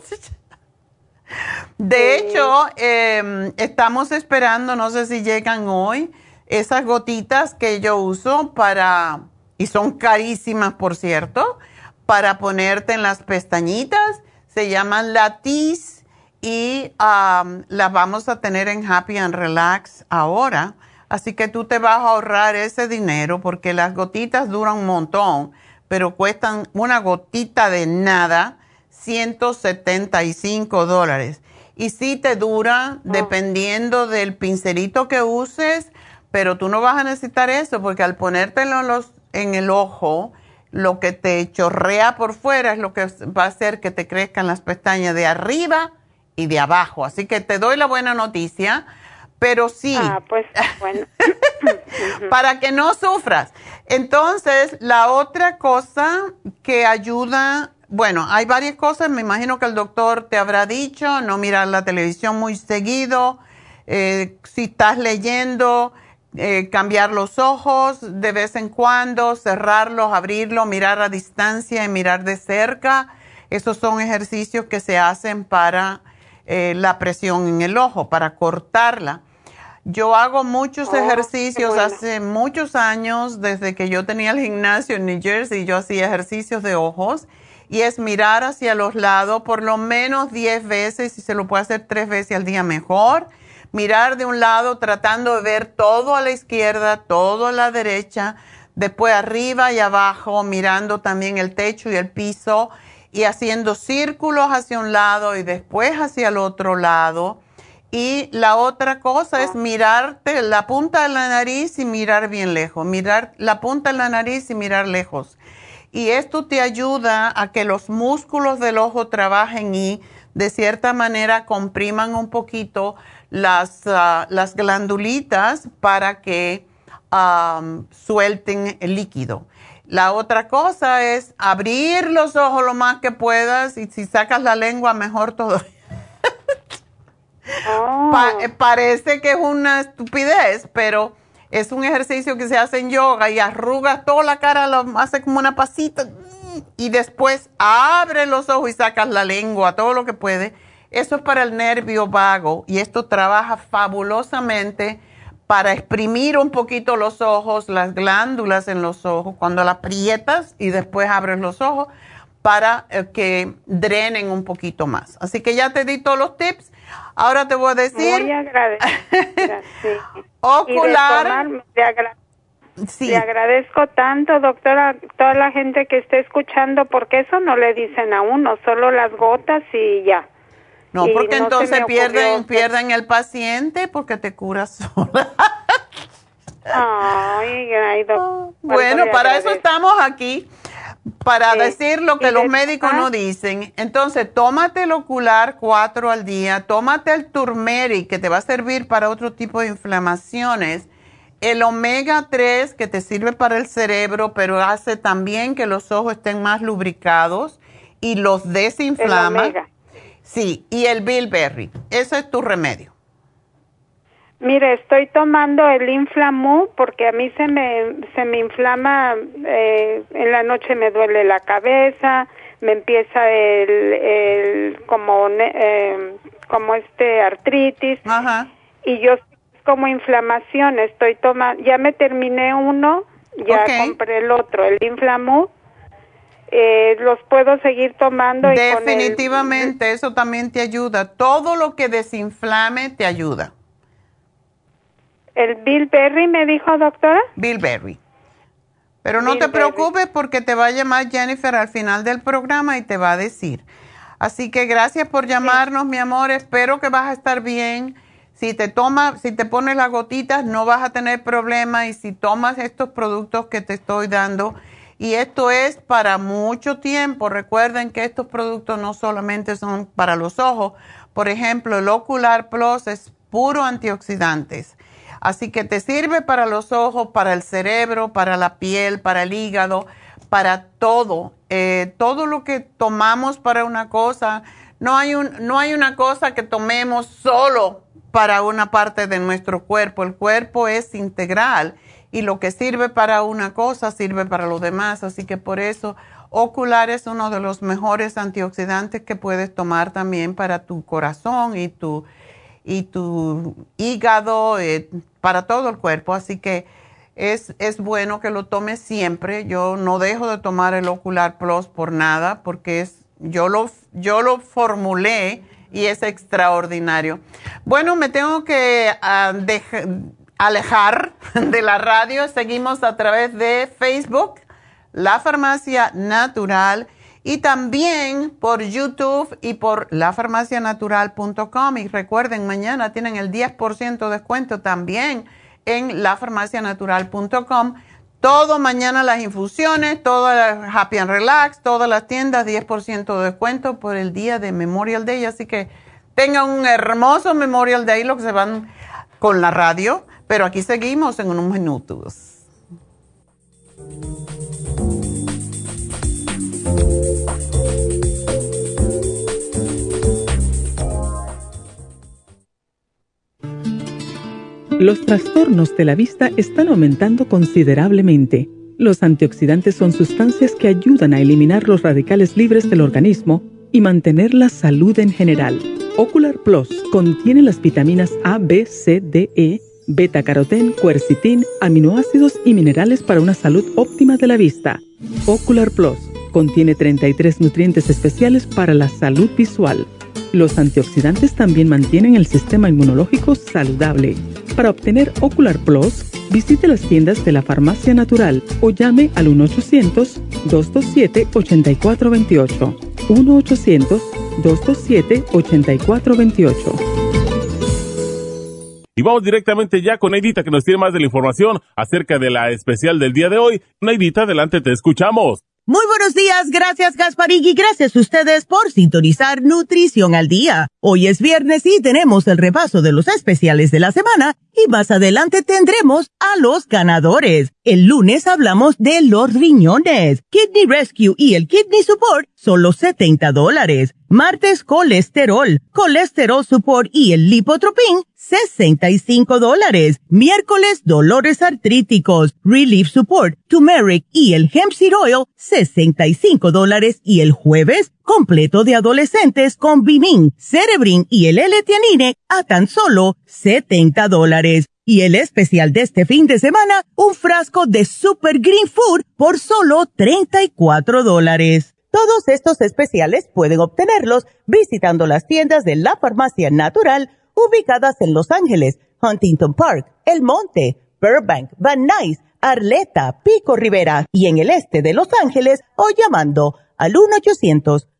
De hecho, eh, estamos esperando, no sé si llegan hoy, esas gotitas que yo uso para, y son carísimas por cierto, para ponerte en las pestañitas. Se llaman Latis y um, las vamos a tener en Happy and Relax ahora. Así que tú te vas a ahorrar ese dinero porque las gotitas duran un montón, pero cuestan una gotita de nada, 175 dólares. Y sí te dura dependiendo del pincelito que uses, pero tú no vas a necesitar eso porque al ponértelo en, los, en el ojo, lo que te chorrea por fuera es lo que va a hacer que te crezcan las pestañas de arriba y de abajo. Así que te doy la buena noticia, pero sí,
Ah, pues bueno.
para que no sufras. Entonces, la otra cosa que ayuda, bueno, hay varias cosas, me imagino que el doctor te habrá dicho, no mirar la televisión muy seguido, eh, si estás leyendo, eh, cambiar los ojos de vez en cuando, cerrarlos, abrirlos, mirar a distancia y mirar de cerca. Esos son ejercicios que se hacen para eh, la presión en el ojo, para cortarla. Yo hago muchos
Oh,
ejercicios
bueno.
hace muchos años, desde que yo tenía el gimnasio en New Jersey, yo hacía ejercicios de ojos y es mirar hacia los lados por lo menos 10 veces, si se lo puede hacer tres veces al día mejor. Mirar de un lado tratando de ver todo a la izquierda, todo a la derecha, después arriba y abajo, mirando también el techo y el piso y haciendo círculos hacia un lado y después hacia el otro lado. Y la otra cosa es mirarte la punta de la nariz y mirar bien lejos, mirar la punta de la nariz y mirar lejos. Y esto te ayuda a que los músculos del ojo trabajen y de cierta manera compriman un poquito las, ah, las glandulitas para que suelten el líquido. La otra cosa es abrir los ojos lo más que puedas y si sacas la lengua mejor todavía.
Oh,
eh, parece que es una estupidez, pero es un ejercicio que se hace en yoga y arrugas toda la cara, lo hace como una pasita y después abre los ojos y sacas la lengua, todo lo que puede. Eso es para el nervio vago y esto trabaja fabulosamente para exprimir un poquito los ojos, las glándulas en los ojos, cuando las aprietas y después abres los ojos para eh, que drenen un poquito más. Así que ya te di todos los tips. Ahora te voy a decir
muy agradecida. sí. Y de
ocular.
agra-
Sí,
le agradezco tanto, doctora, toda la gente que esté escuchando, porque eso no le dicen a uno, solo las gotas y ya.
no,
y
porque
no
entonces pierden, pierden el paciente porque te curas sola.
Ay, ay,
bueno, para eso estamos aquí, para
Sí.
decir lo que los médicos
ah.
no dicen. Entonces, tómate el ocular cuatro al día, tómate el turmeric que te va a servir para otro tipo de inflamaciones, el omega 3 que te sirve para el cerebro, pero hace también que los ojos estén más lubricados y los
El
desinflama.
omega.
Sí, y el bilberry. Ese es tu remedio.
Mire, estoy tomando el Inflamu porque a mí se me, se me inflama, eh, en la noche me duele la cabeza, me empieza el, el como, eh, como este artritis
Ajá.
y yo como inflamación, estoy tomando, ya me terminé uno, ya compré el otro, el Inflamu, eh, los puedo seguir tomando y con el-
Definitivamente, eso también te ayuda. Todo lo que desinflame te ayuda.
El Bilberry me dijo doctora.
Bilberry. Pero no te preocupes porque te va a llamar Jennifer al final del programa y te va a decir. Así que gracias por llamarnos, mi amor. Espero que vas a estar bien. Si te tomas, si te pones las gotitas, no vas a tener problema. Y si tomas estos productos que te estoy dando, y esto es para mucho tiempo. Recuerden que estos productos no solamente son para los ojos. Por ejemplo, el Ocular Plus es puro antioxidantes. Así que te sirve para los ojos, para el cerebro, para la piel, para el hígado, para todo. Eh, todo lo que tomamos para una cosa, no hay, no hay una cosa que tomemos solo para una parte de nuestro cuerpo. El cuerpo es integral y lo que sirve para una cosa sirve para los demás. Así que por eso Ocular es uno de los mejores antioxidantes que puedes tomar también para tu corazón y tu, y tu hígado, eh, para todo el cuerpo. Así que es, es bueno que lo tomes siempre. Yo no dejo de tomar el Ocular Plus por nada porque es, yo, lo, yo lo formulé y es extraordinario. Bueno, me tengo que ah, alejar de la radio. Seguimos a través de Facebook, La Farmacia Natural, y también por YouTube y por lafarmacianatural.com. Y recuerden, mañana tienen el 10% de descuento también en lafarmacianatural.com. Todo mañana las infusiones, todas las Happy and Relax, todas las tiendas, 10% de descuento por el día de Memorial Day. Así que tengan un hermoso Memorial Day, los que se van con la radio. Pero aquí seguimos en unos minutos.
Los trastornos de la vista están aumentando considerablemente. Los antioxidantes son sustancias que ayudan a eliminar los radicales libres del organismo y mantener la salud en general. Ocular Plus contiene las vitaminas A, B, C, D, E, beta carotén, cuercitín, aminoácidos y minerales para una salud óptima de la vista. Ocular Plus contiene 33 nutrientes especiales para la salud visual. Los antioxidantes también mantienen el sistema inmunológico saludable. Para obtener Ocular Plus, visite las tiendas de la Farmacia Natural o llame al 1-800-227-8428. 1-800-227-8428.
Y vamos directamente ya con Neidita que nos tiene más de la información acerca de la especial del día de hoy. Neidita, adelante, te escuchamos.
Muy buenos días, gracias Gasparín y gracias a ustedes por sintonizar Nutrición al Día. Hoy es viernes y tenemos el repaso de los especiales de la semana y más adelante tendremos a los ganadores. El lunes hablamos de los riñones, Kidney Rescue y el Kidney Support, solo 70 dólares. Martes, colesterol, colesterol support y el lipotropin, 65 dólares. Miércoles, dolores artríticos, relief support, turmeric y el hemp seed oil, 65 dólares. Y el jueves, completo de adolescentes con Bimin, Cerebrin y el L-Tianine a tan solo 70 dólares. Y el especial de este fin de semana, un frasco de Super Green Food por solo 34 dólares. Todos estos especiales pueden obtenerlos visitando las tiendas de la farmacia natural ubicadas en Los Ángeles, Huntington Park, El Monte, Burbank, Van Nuys, Arleta, Pico Rivera y en el este de Los Ángeles o llamando al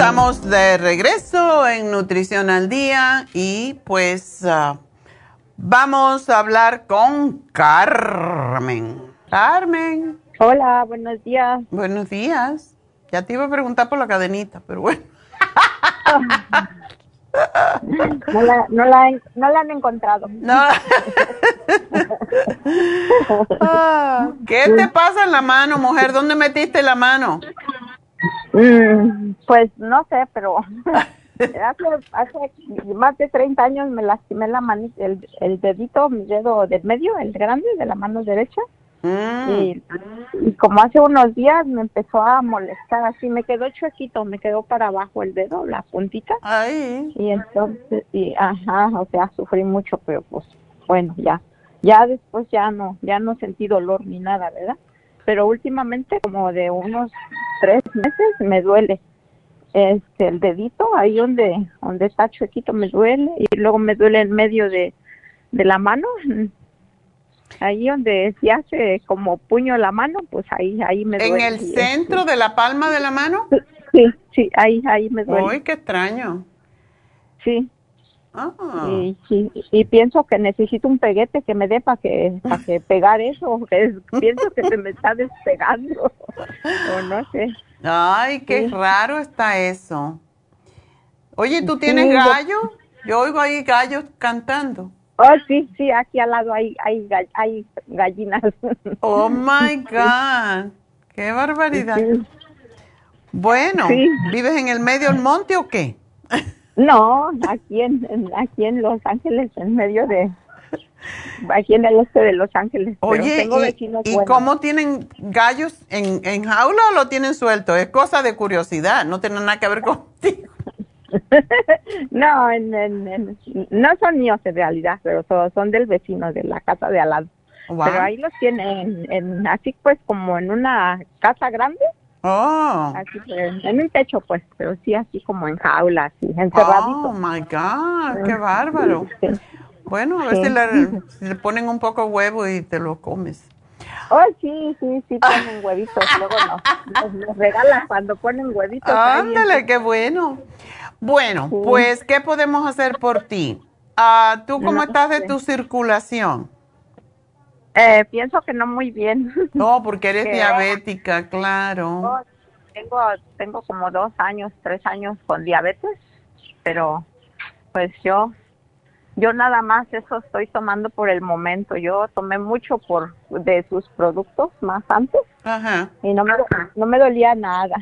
Estamos de regreso en Nutrición al Día y pues ah, vamos a hablar con Carmen. Carmen.
Hola, buenos días.
Buenos días. Ya te iba a preguntar por la cadenita, pero bueno.
No la, no la, no la han encontrado.
No. Ah, ¿Qué te pasa en la mano, mujer? ¿Dónde metiste la mano?
Mm, pues no sé, pero hace, hace más de 30 años me lastimé la mano, el, el dedito, mi dedo del medio, el grande de la mano derecha.
Mm.
Y, y como hace unos días me empezó a molestar así, me quedó chuequito, me quedó para abajo el dedo, la puntita.
Ay.
Y entonces, y, ajá, o sea, sufrí mucho, pero pues bueno, ya, ya después ya no, ya no sentí dolor ni nada, ¿verdad? Pero últimamente como de unos tres meses me duele. Este el dedito ahí donde donde está chuequito me duele y luego me duele en medio de, de la mano. Ahí donde se hace como puño la mano pues ahí ahí me duele
en el centro de la palma de la mano
sí sí ahí ahí me duele.
Uy qué extraño.
Sí
ah.
y, y pienso que necesito un peguete que me dé para que para que pegar eso que pienso que se me está despegando o no sé
Ay, qué
Sí.
raro está eso. Oye, ¿tú tienes
Sí,
gallo? Yo oigo ahí gallos cantando.
Oh, sí, sí, aquí al lado hay, hay, gall- hay gallinas.
Oh my God, qué barbaridad.
Sí.
Bueno. ¿vives en el medio del monte o qué?
No, aquí en, en- aquí en Los Ángeles, en medio de, aquí en el este de Los Ángeles.
Oye,
tengo
¿y, cómo tienen gallos en, en jaula o lo tienen suelto? Es cosa de curiosidad, no tiene nada que ver contigo.
no, en, en- en- no son míos en realidad, pero son, son del vecino de la casa de al lado.
Wow.
Pero ahí los tienen en, así pues como en una casa grande,
Oh,
así en, en un techo pues, pero sí así como en jaula, así encerradito.
oh my God, qué bárbaro.
Sí.
Bueno, a ver
Sí.
si le, si le ponen un poco de huevo y te lo comes.
Oh, sí, sí, sí ponen huevitos, luego no, nos, nos regalan cuando ponen huevitos. ahí
Ándale, qué bueno. Bueno,
Sí.
pues, ¿qué podemos hacer por ti? Ah, ¿Tú cómo
No
estás de tu circulación?
Eh, pienso que no muy bien.
No, porque eres
Que-
diabética, claro.
Tengo, tengo como dos años, tres años con diabetes, pero pues yo, yo nada más eso estoy tomando por el momento. Yo tomé mucho por de sus productos más antes
Ajá.
y no me, no me dolía nada.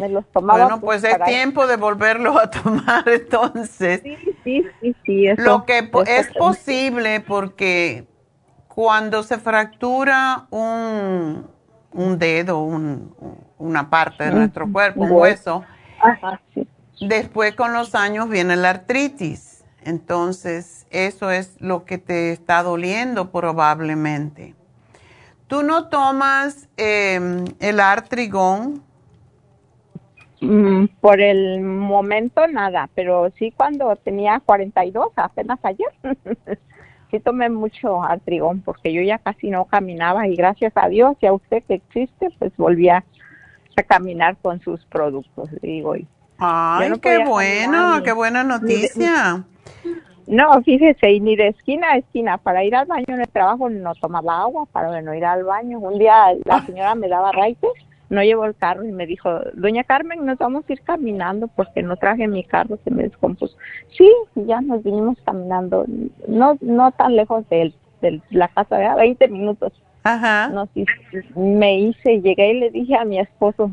Me los tomaba.
Bueno, pues es
para-
tiempo de volverlo a tomar entonces.
Sí, sí, sí, sí. eso-
Lo que
eso
es posible porque cuando se fractura un, un dedo, un- una parte de nuestro cuerpo, un hueso, después con los años viene la artritis. Entonces, eso es lo que te está doliendo probablemente. ¿Tú no tomas eh, el artrigón?
Mm, por el momento nada, pero sí cuando tenía 42, apenas ayer, sí tomé mucho artrigón porque yo ya casi no caminaba y gracias a Dios y a usted que existe, pues volví a, a caminar con sus productos, digo. y-
Ay,
no
qué bueno,
caminar
qué buena noticia.
No, fíjese, y ni de esquina a esquina, para ir al baño en el trabajo no tomaba agua, para no ir al baño. Un día la señora me daba raíces, no llevó el carro y me dijo, doña Carmen, nos vamos a ir caminando porque no traje mi carro, se me descompuso. Sí, ya nos vinimos caminando, no no tan lejos de, de la casa, ¿verdad? 20 minutos.
Ajá.
Nos me hice, llegué y le dije a mi esposo,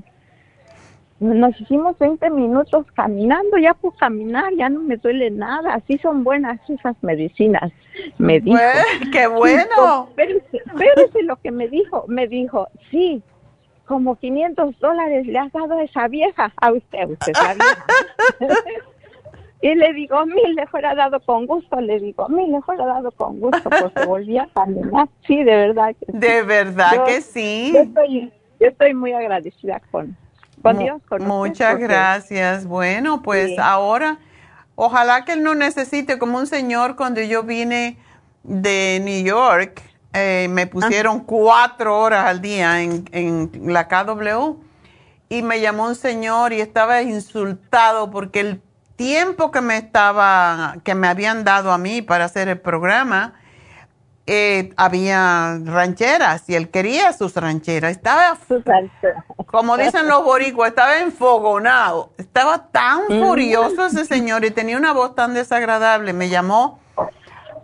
nos hicimos 20 minutos caminando, ya por caminar, ya no me duele nada, así son buenas esas medicinas, me dijo.
Pues, qué bueno.
Espérese, espérese lo que me dijo, me dijo, sí, como 500 dólares le has dado a esa vieja, a usted, a usted la vieja. y le digo, mil le fuera dado con gusto, le digo, mil le fuera dado con gusto, porque volví a caminar, sí, de verdad. Que sí.
De verdad
Yo-
que sí.
Yo estoy, yo estoy muy agradecida con, con
Mu-
Dios. Con
Muchas gracias. Bueno, pues
Sí.
ahora, ojalá que él no necesite, como un señor cuando yo vine de New York, eh, me pusieron cuatro horas al día en, en la KW y me llamó un señor y estaba insultado porque el tiempo que me estaba, que me habían dado a mí para hacer el programa, eh, había rancheras y él quería sus rancheras. Estaba como dicen los boricuas, estaba enfogonado. Estaba tan furioso ese señor y tenía una voz tan desagradable. Me llamó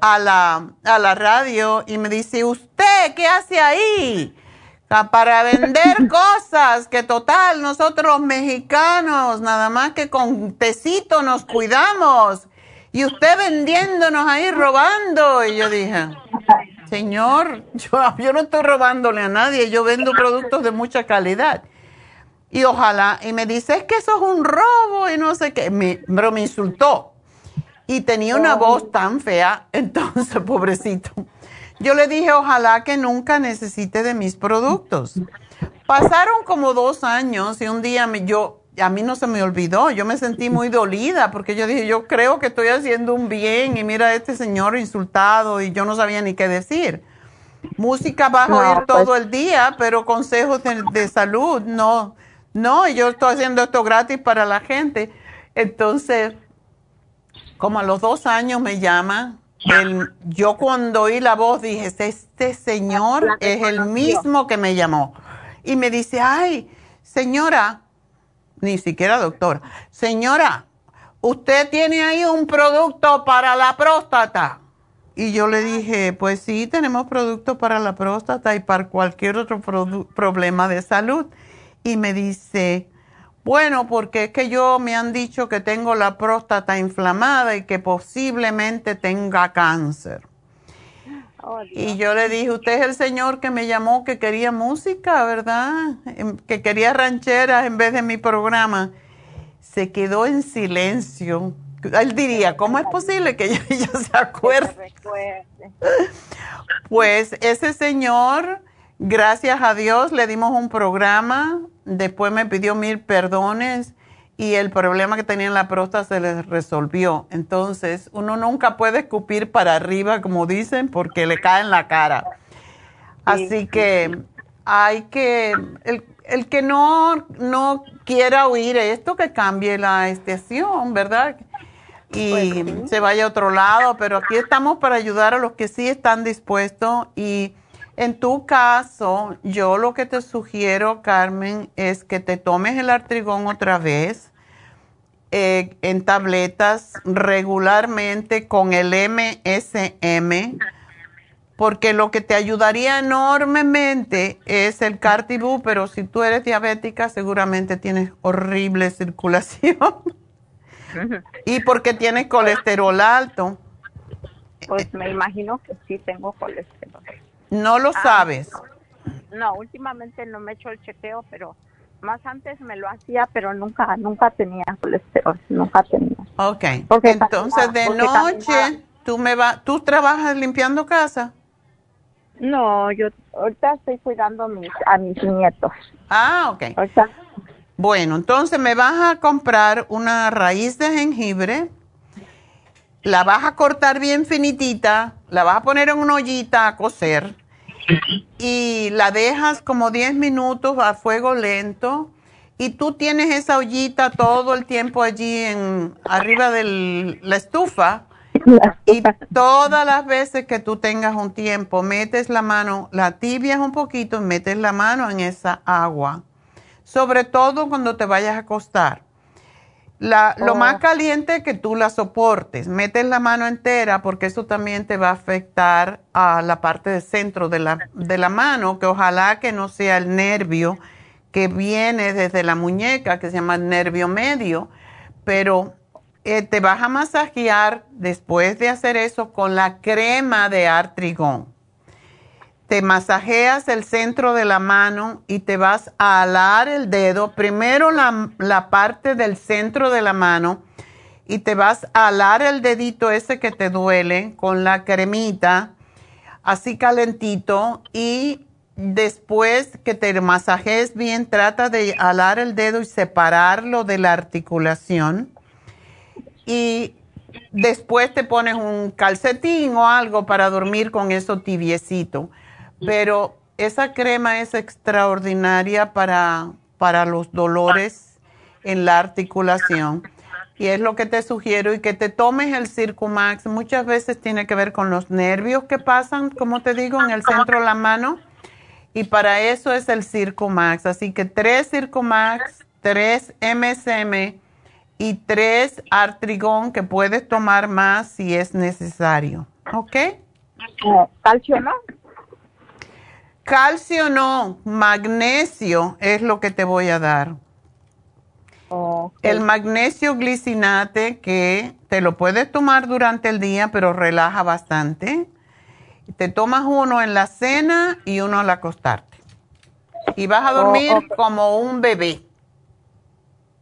a la, a la radio y me dice, ¿usted qué hace ahí? Ah, Para vender cosas, que total, nosotros los mexicanos, nada más que con tecito nos cuidamos. Y usted vendiéndonos ahí, robando. Y yo dije, Señor, yo, yo no estoy robándole a nadie, yo vendo productos de mucha calidad. Y ojalá, y me dice, es que eso es un robo y no sé qué, me, pero me insultó. Y tenía una
Oh.
voz tan fea, entonces, pobrecito. Yo le dije, ojalá que nunca necesite de mis productos. Pasaron como dos años y un día me- yo, a mí no se me olvidó, yo me sentí muy dolida porque yo dije, yo creo que estoy haciendo un bien y mira a este señor insultado y yo no sabía ni qué decir. Música vas a
No,
oír todo
pues-
el día, pero consejos de, de salud, no. No, yo estoy haciendo esto gratis para la gente. Entonces, como a los dos años me llama, el- yo cuando oí la voz dije, este señor
La
es el mismo que me llamó. Y me dice, ay, señora, ni siquiera doctora, señora, usted tiene ahí un producto para la próstata. Y yo le dije, pues sí, tenemos productos para la próstata y para cualquier otro problema de salud. Y me dice, bueno, porque es que yo me han dicho que tengo la próstata inflamada y que posiblemente tenga cáncer.
Oh.
Y yo le dije, usted es el señor que me llamó que quería música, ¿verdad? Em, Que quería rancheras en vez de mi programa. Se quedó en silencio. Él diría, ¿cómo es posible que ella, ella se acuerde? Pues ese señor, gracias a Dios, le dimos un programa, después me pidió mil perdones y el problema que tenía en la próstata se le resolvió. Entonces, uno nunca puede escupir para arriba, como dicen, porque le cae en la cara. Así que hay que, el, el que no, no quiera oír esto, que cambie la estación, ¿verdad? y se vaya a otro lado, pero aquí estamos para ayudar a los que sí están dispuestos y en tu caso, yo lo que te sugiero, Carmen, es que te tomes el artrigón otra vez eh, en tabletas regularmente con el MSM, porque lo que te ayudaría enormemente es el Cartibú, pero si tú eres diabética, seguramente tienes horrible circulación. y porque tienes colesterol alto.
Pues me imagino que sí tengo colesterol.
No lo
Ah.
sabes.
No, últimamente no me he hecho el chequeo, pero más antes me lo hacía, pero nunca, nunca tenía colesterol, nunca tenía.
Ok.
Porque
Entonces, de
porque
noche,
caminaba.
tú me vas, ¿tú trabajas limpiando casa?
No, yo ahorita estoy cuidando a mis, a mis nietos.
Ah, ok.
Ahorita,
Bueno, entonces me vas a comprar una raíz de jengibre, la vas a cortar bien finitita, la vas a poner en una ollita a cocer y la dejas como 10 minutos a fuego lento y tú tienes esa ollita todo el tiempo allí en arriba de la estufa y todas las veces que tú tengas un tiempo metes la mano, la tibias un poquito y metes la mano en esa agua sobre todo cuando te vayas a acostar. La- Lo
Oh.
más caliente que tú la soportes, metes la mano entera porque eso también te va a afectar a la parte del centro de la, de la mano, que ojalá que no sea el nervio que viene desde la muñeca, que se llama el nervio medio, pero eh, te vas a masajear después de hacer eso con la crema de artrigón te masajeas el centro de la mano y te vas a alar el dedo, primero la, la parte del centro de la mano y te vas a alar el dedito ese que te duele con la cremita, así calentito y después que te masajes bien, trata de alar el dedo y separarlo de la articulación y después te pones un calcetín o algo para dormir con eso tibiecito. Pero esa crema es extraordinaria para, para los dolores en la articulación. Y es lo que te sugiero y que te tomes el Circumax. Muchas veces tiene que ver con los nervios que pasan, como te digo, en el centro de la mano. Y para eso es el Circumax. Así que tres Circumax, tres MSM y tres Artrigón que puedes tomar más si es necesario. ¿Ok?
calcio, ¿no?
Calcio no, magnesio es lo que te voy a dar. El magnesio glicinate que te lo puedes tomar durante el día, pero relaja bastante. Te tomas uno en la cena y uno al acostarte. Y vas a
Oh,
dormir como un bebé,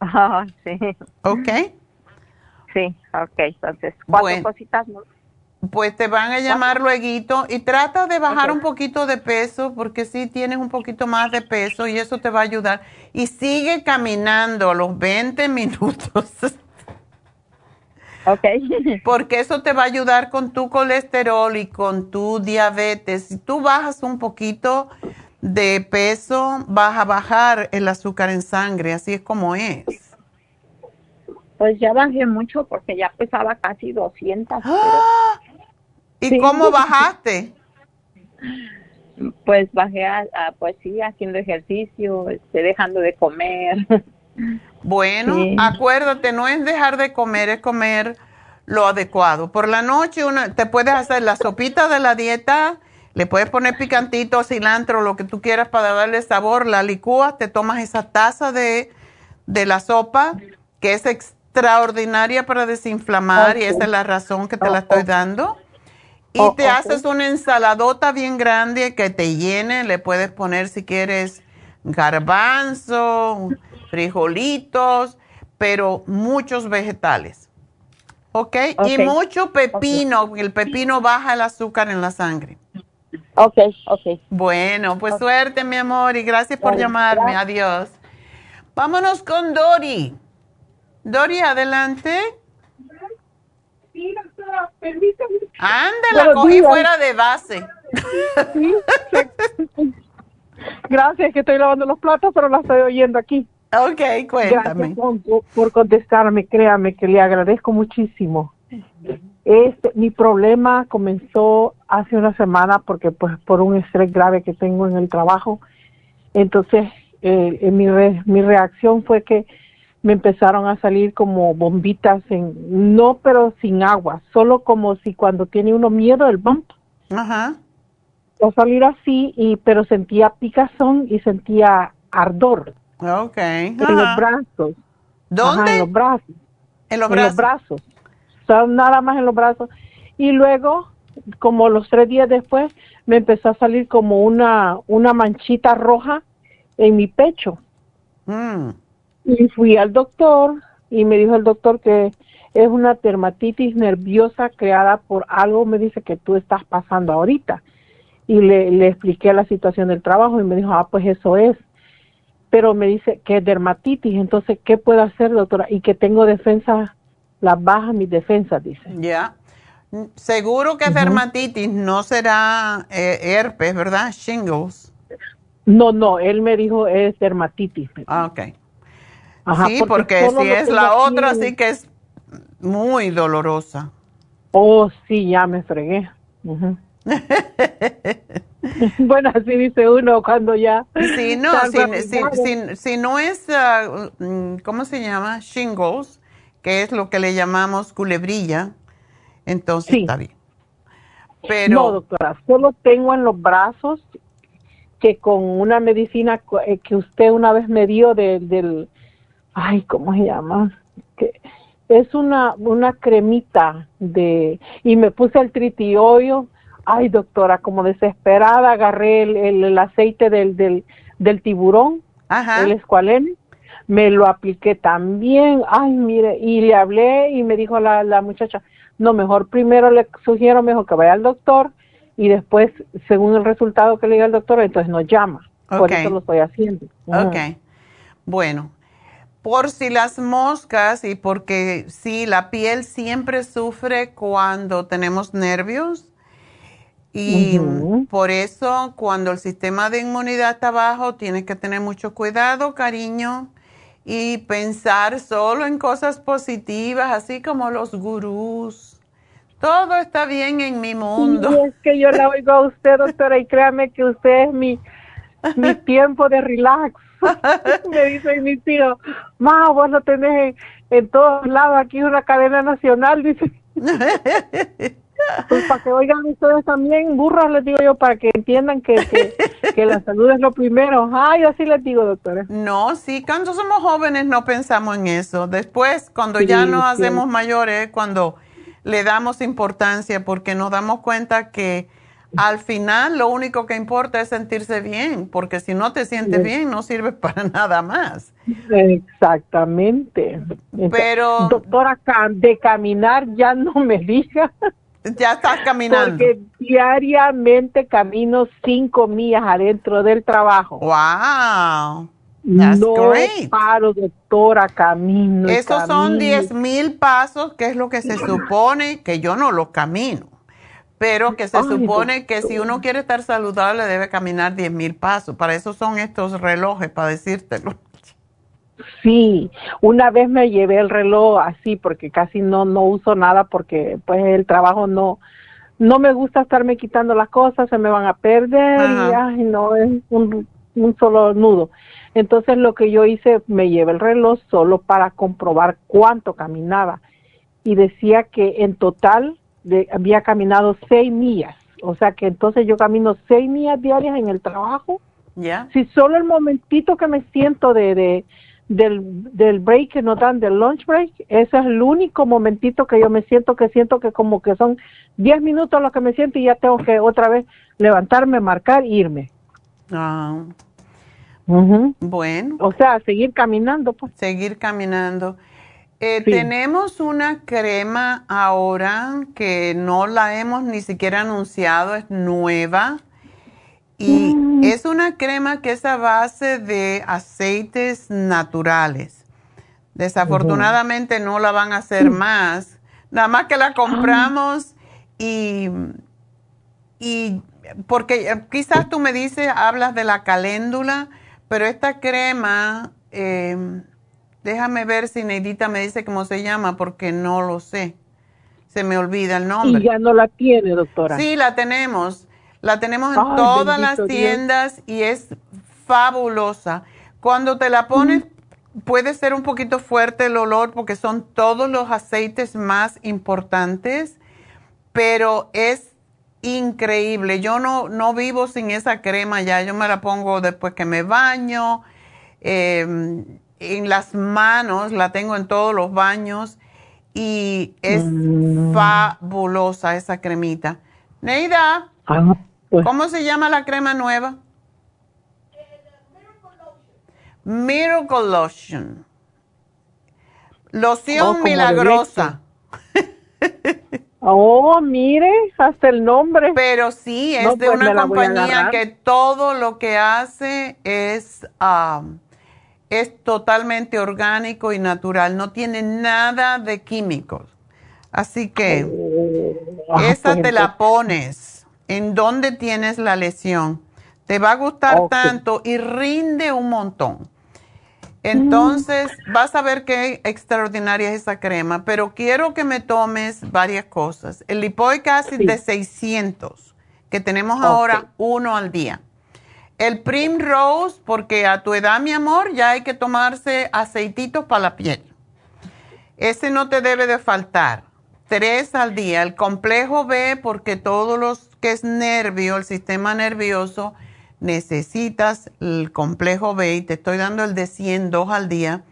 Ah, sí.
¿ok?
Sí, ok, entonces, cuatro
Bueno.
cositas. ¿no?
Pues te van a llamar luego y trata de bajar un poquito de peso porque sí tienes un poquito más de peso y eso te va a ayudar. Y sigue caminando a los 20 minutos.
Ok.
Porque eso te va a ayudar con tu colesterol y con tu diabetes. Si tú bajas un poquito de peso, vas a bajar el azúcar en sangre, así es como es.
Pues ya bajé mucho porque ya pesaba casi 200.
¡Ah! ¿Y
Sí.
cómo bajaste?
pues bajé, a, a, pues sí, haciendo ejercicio, este, dejando de comer.
Bueno,
Sí.
acuérdate, no es dejar de comer, es comer lo adecuado. Por la noche una, te puedes hacer la sopita de la dieta, le puedes poner picantito, cilantro, lo que tú quieras para darle sabor, la licúas, te tomas esa taza de, de la sopa, que es extraordinaria para desinflamar y esa es la razón que te la estoy dando. Y
Oh,
te haces una ensaladota bien grande que te llene, le puedes poner si quieres garbanzo, frijolitos, pero muchos vegetales. ¿Ok? Y
Ok.
mucho pepino, el pepino baja el azúcar en la sangre.
ok, ok.
Bueno, pues suerte, mi amor, y gracias por llamarme.
gracias.
Adiós. Vámonos con Dori. Dori, adelante.
Sí, doctora, permítame.
Ande, la
Buenos
cogí
días.
fuera de base.
Sí, sí. Gracias, que estoy lavando los platos, pero la estoy oyendo aquí.
Ok, cuéntame.
Gracias por, por contestarme, créame que le agradezco muchísimo. Este, mi problema comenzó hace una semana porque pues por un estrés grave que tengo en el trabajo. Entonces, eh, mi, re- mi reacción fue que me empezaron a salir como bombitas en, no pero sin agua, solo como si cuando tiene uno miedo el bump.
Ajá.
a salir así, y, pero sentía picazón y sentía ardor
Ok.
en los brazos.
¿Dónde?
Ajá, en los brazos.
En los
en
brazos.
los brazos. O sea, nada más en los brazos. Y luego, como los tres días después, me empezó a salir como una, una manchita roja en mi pecho.
Mm.
Y fui al doctor y me dijo el doctor que es una dermatitis nerviosa creada por algo, me dice que tú estás pasando ahorita. Y le, le expliqué la situación del trabajo y me dijo, ah, pues eso es. Pero me dice que es dermatitis, entonces, ¿qué puedo hacer, doctora? Y que tengo defensa, las bajas mis defensas, dice.
Ya. Mm, Seguro que es dermatitis, no será eh, herpes, ¿verdad? Shingles.
No, no, él me dijo es dermatitis.
Ah, ok.
Ajá,
sí, porque, si es la otra, sí que es muy dolorosa.
Oh, sí, ya me fregué. Bueno, así dice uno cuando ya.
Sí, no, si, si- si- si no es, mm, ¿cómo se llama? Shingles, que es lo que le llamamos culebrilla, entonces
Sí.
está bien. Pero,
No, doctora, solo tengo en los brazos que con una medicina eh, que usted una vez me dio de- del, ay, ¿cómo se llama? Que es una, una cremita de, y me puse el tritiolio, ay, doctora, como desesperada, agarré el, el- el aceite del, del, del tiburón,
Ajá.
el escualene, me lo apliqué también, ay, mire, y le hablé y me dijo la, la muchacha, no, mejor primero le sugiero mejor que vaya al doctor y después, según el resultado que le diga el doctor, entonces nos llama. Por
Ok.
eso lo estoy haciendo.
Ok. Bueno, por si las moscas y porque sí, la piel siempre sufre cuando tenemos nervios. Y por eso, cuando el sistema de inmunidad está bajo, tienes que tener mucho cuidado, cariño, y pensar solo en cosas positivas, así como los gurús. Todo está bien en mi mundo.
Es que yo la oigo a usted, doctora, y créame que usted es mi, mi tiempo de relax. Me dice mi tío, ma, vos lo tenés en, en todos lados, aquí es una cadena nacional, dice. Pues para que oigan ustedes también, burros les digo yo, para que entiendan que, que, que la salud es lo primero. Ay, así les digo, doctora.
No, sí, cuando somos jóvenes no pensamos en eso. Después, cuando
Sí,
ya nos
sí.
hacemos mayores, cuando le damos importancia, porque nos damos cuenta que al final lo único que importa es sentirse bien, porque si no te sientes bien no sirve para nada más.
Exactamente.
Pero
doctora, de caminar ya no me diga.
Ya estás caminando.
Porque diariamente camino cinco millas adentro del trabajo.
Wow.
That's no paro, doctora, camino.
Esos son diez mil pasos, que es lo que se supone que yo no lo camino pero que se supone que si uno quiere estar saludable debe caminar 10 mil pasos. Para eso son estos relojes, para decírtelo.
Sí, una vez me llevé el reloj así porque casi no no uso nada porque pues el trabajo no no me gusta estarme quitando las cosas, se me van a perder y ay, no es un, un solo nudo. Entonces lo que yo hice, me llevé el reloj solo para comprobar cuánto caminaba y decía que en total había caminado seis millas. O sea que entonces yo camino seis millas diarias en el trabajo.
Ya.
Si solo el momentito que me siento de, de del, del break que nos dan, del lunch break, ese es el único momentito que yo me siento, que siento que como que son diez minutos los que me siento y ya tengo que otra vez levantarme, marcar e irme.
Ah. Bueno.
O sea, seguir caminando, pues.
Seguir caminando. Eh, tenemos una crema ahora que no la hemos ni siquiera anunciado, es nueva. Y mm. es una crema que es a base de aceites naturales. Desafortunadamente no la van a hacer más. Nada más que la ah. compramos y, y porque eh, quizás tú me dices, hablas de la caléndula, pero esta crema... Eh, Déjame ver si Neidita me dice cómo se llama porque no lo sé. Se me olvida el nombre.
Y ya no la tiene, doctora.
Sí, la tenemos. La tenemos en todas las tiendas y es fabulosa. Cuando te la pones, puede ser un poquito fuerte el olor porque son todos los aceites más importantes, pero es increíble. Yo no, no vivo sin esa crema ya. Yo me la pongo después que me baño. Eh, en las manos, la tengo en todos los baños y es mm. fabulosa esa cremita. Neida, ah, pues. ¿cómo se llama la crema nueva? Miracle Lotion. Loción oh, milagrosa.
oh, mire, hasta el nombre.
Pero sí, es de pues una compañía que todo lo que hace es um, es totalmente orgánico y natural, no tiene nada de químicos. Así que oh, esa te la pones en donde tienes la lesión. Te va a gustar tanto y rinde un montón. Entonces, vas a ver qué extraordinaria es esa crema, pero quiero que me tomes varias cosas. El lipoic acid de 600, que tenemos ahora uno al día. El Primrose, porque a tu edad, mi amor, ya hay que tomarse aceititos para la piel. Ese no te debe de faltar. Tres al día. El complejo B, porque todo lo que es nervio, el sistema nervioso, necesitas el complejo B y te estoy dando el de 100, dos al día.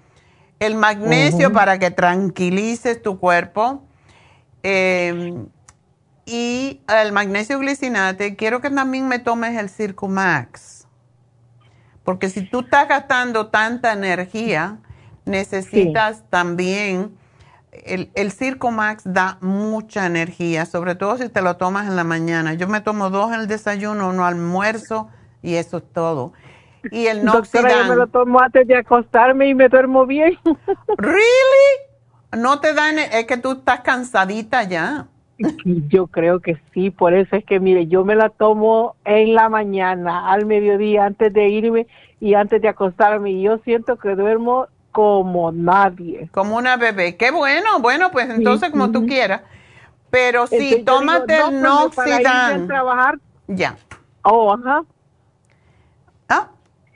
El magnesio para que tranquilices tu cuerpo. Eh, y el magnesio glicinate, quiero que también me tomes el Circumax. Porque si tú estás gastando tanta energía, necesitas también, el, el Circumax da mucha energía, sobre todo si te lo tomas en la mañana. Yo me tomo dos en el desayuno, uno almuerzo y eso es todo. Y el Noxidan.
Doctora, yo me lo tomo antes de acostarme y me duermo bien.
¿Really? No te da, es que tú estás cansadita ya.
Yo creo que sí, por eso es que, mire, yo me la tomo en la mañana, al mediodía, antes de irme y antes de acostarme. Y yo siento que duermo como nadie.
Como una bebé. Qué bueno, bueno, pues entonces como tú quieras. Pero sí, tómate el no, pues,
trabajar.
Ya.
Oh, ajá.
¿Ah?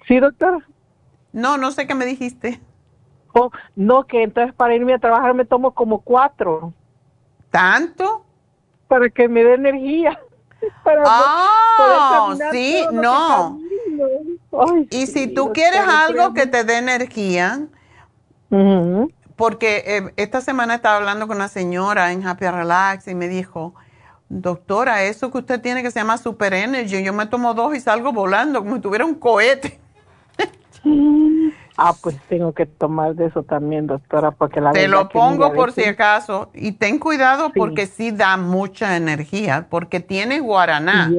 Sí, doctora.
No, no sé qué me dijiste.
Oh, no, que entonces para irme a trabajar me tomo como cuatro.
¿Tanto?
Para que me dé energía.
Para oh, sí, no. y si tú quieres algo que te dé energía, porque eh, esta semana estaba hablando con una señora en Happy Relax y me dijo, doctora, eso que usted tiene que se llama Super Energy, yo me tomo dos y salgo volando como si tuviera un cohete.
Ah, pues tengo que tomar de eso también, doctora, porque la
Te lo pongo por si acaso y ten cuidado porque sí da mucha energía, porque tiene guaraná.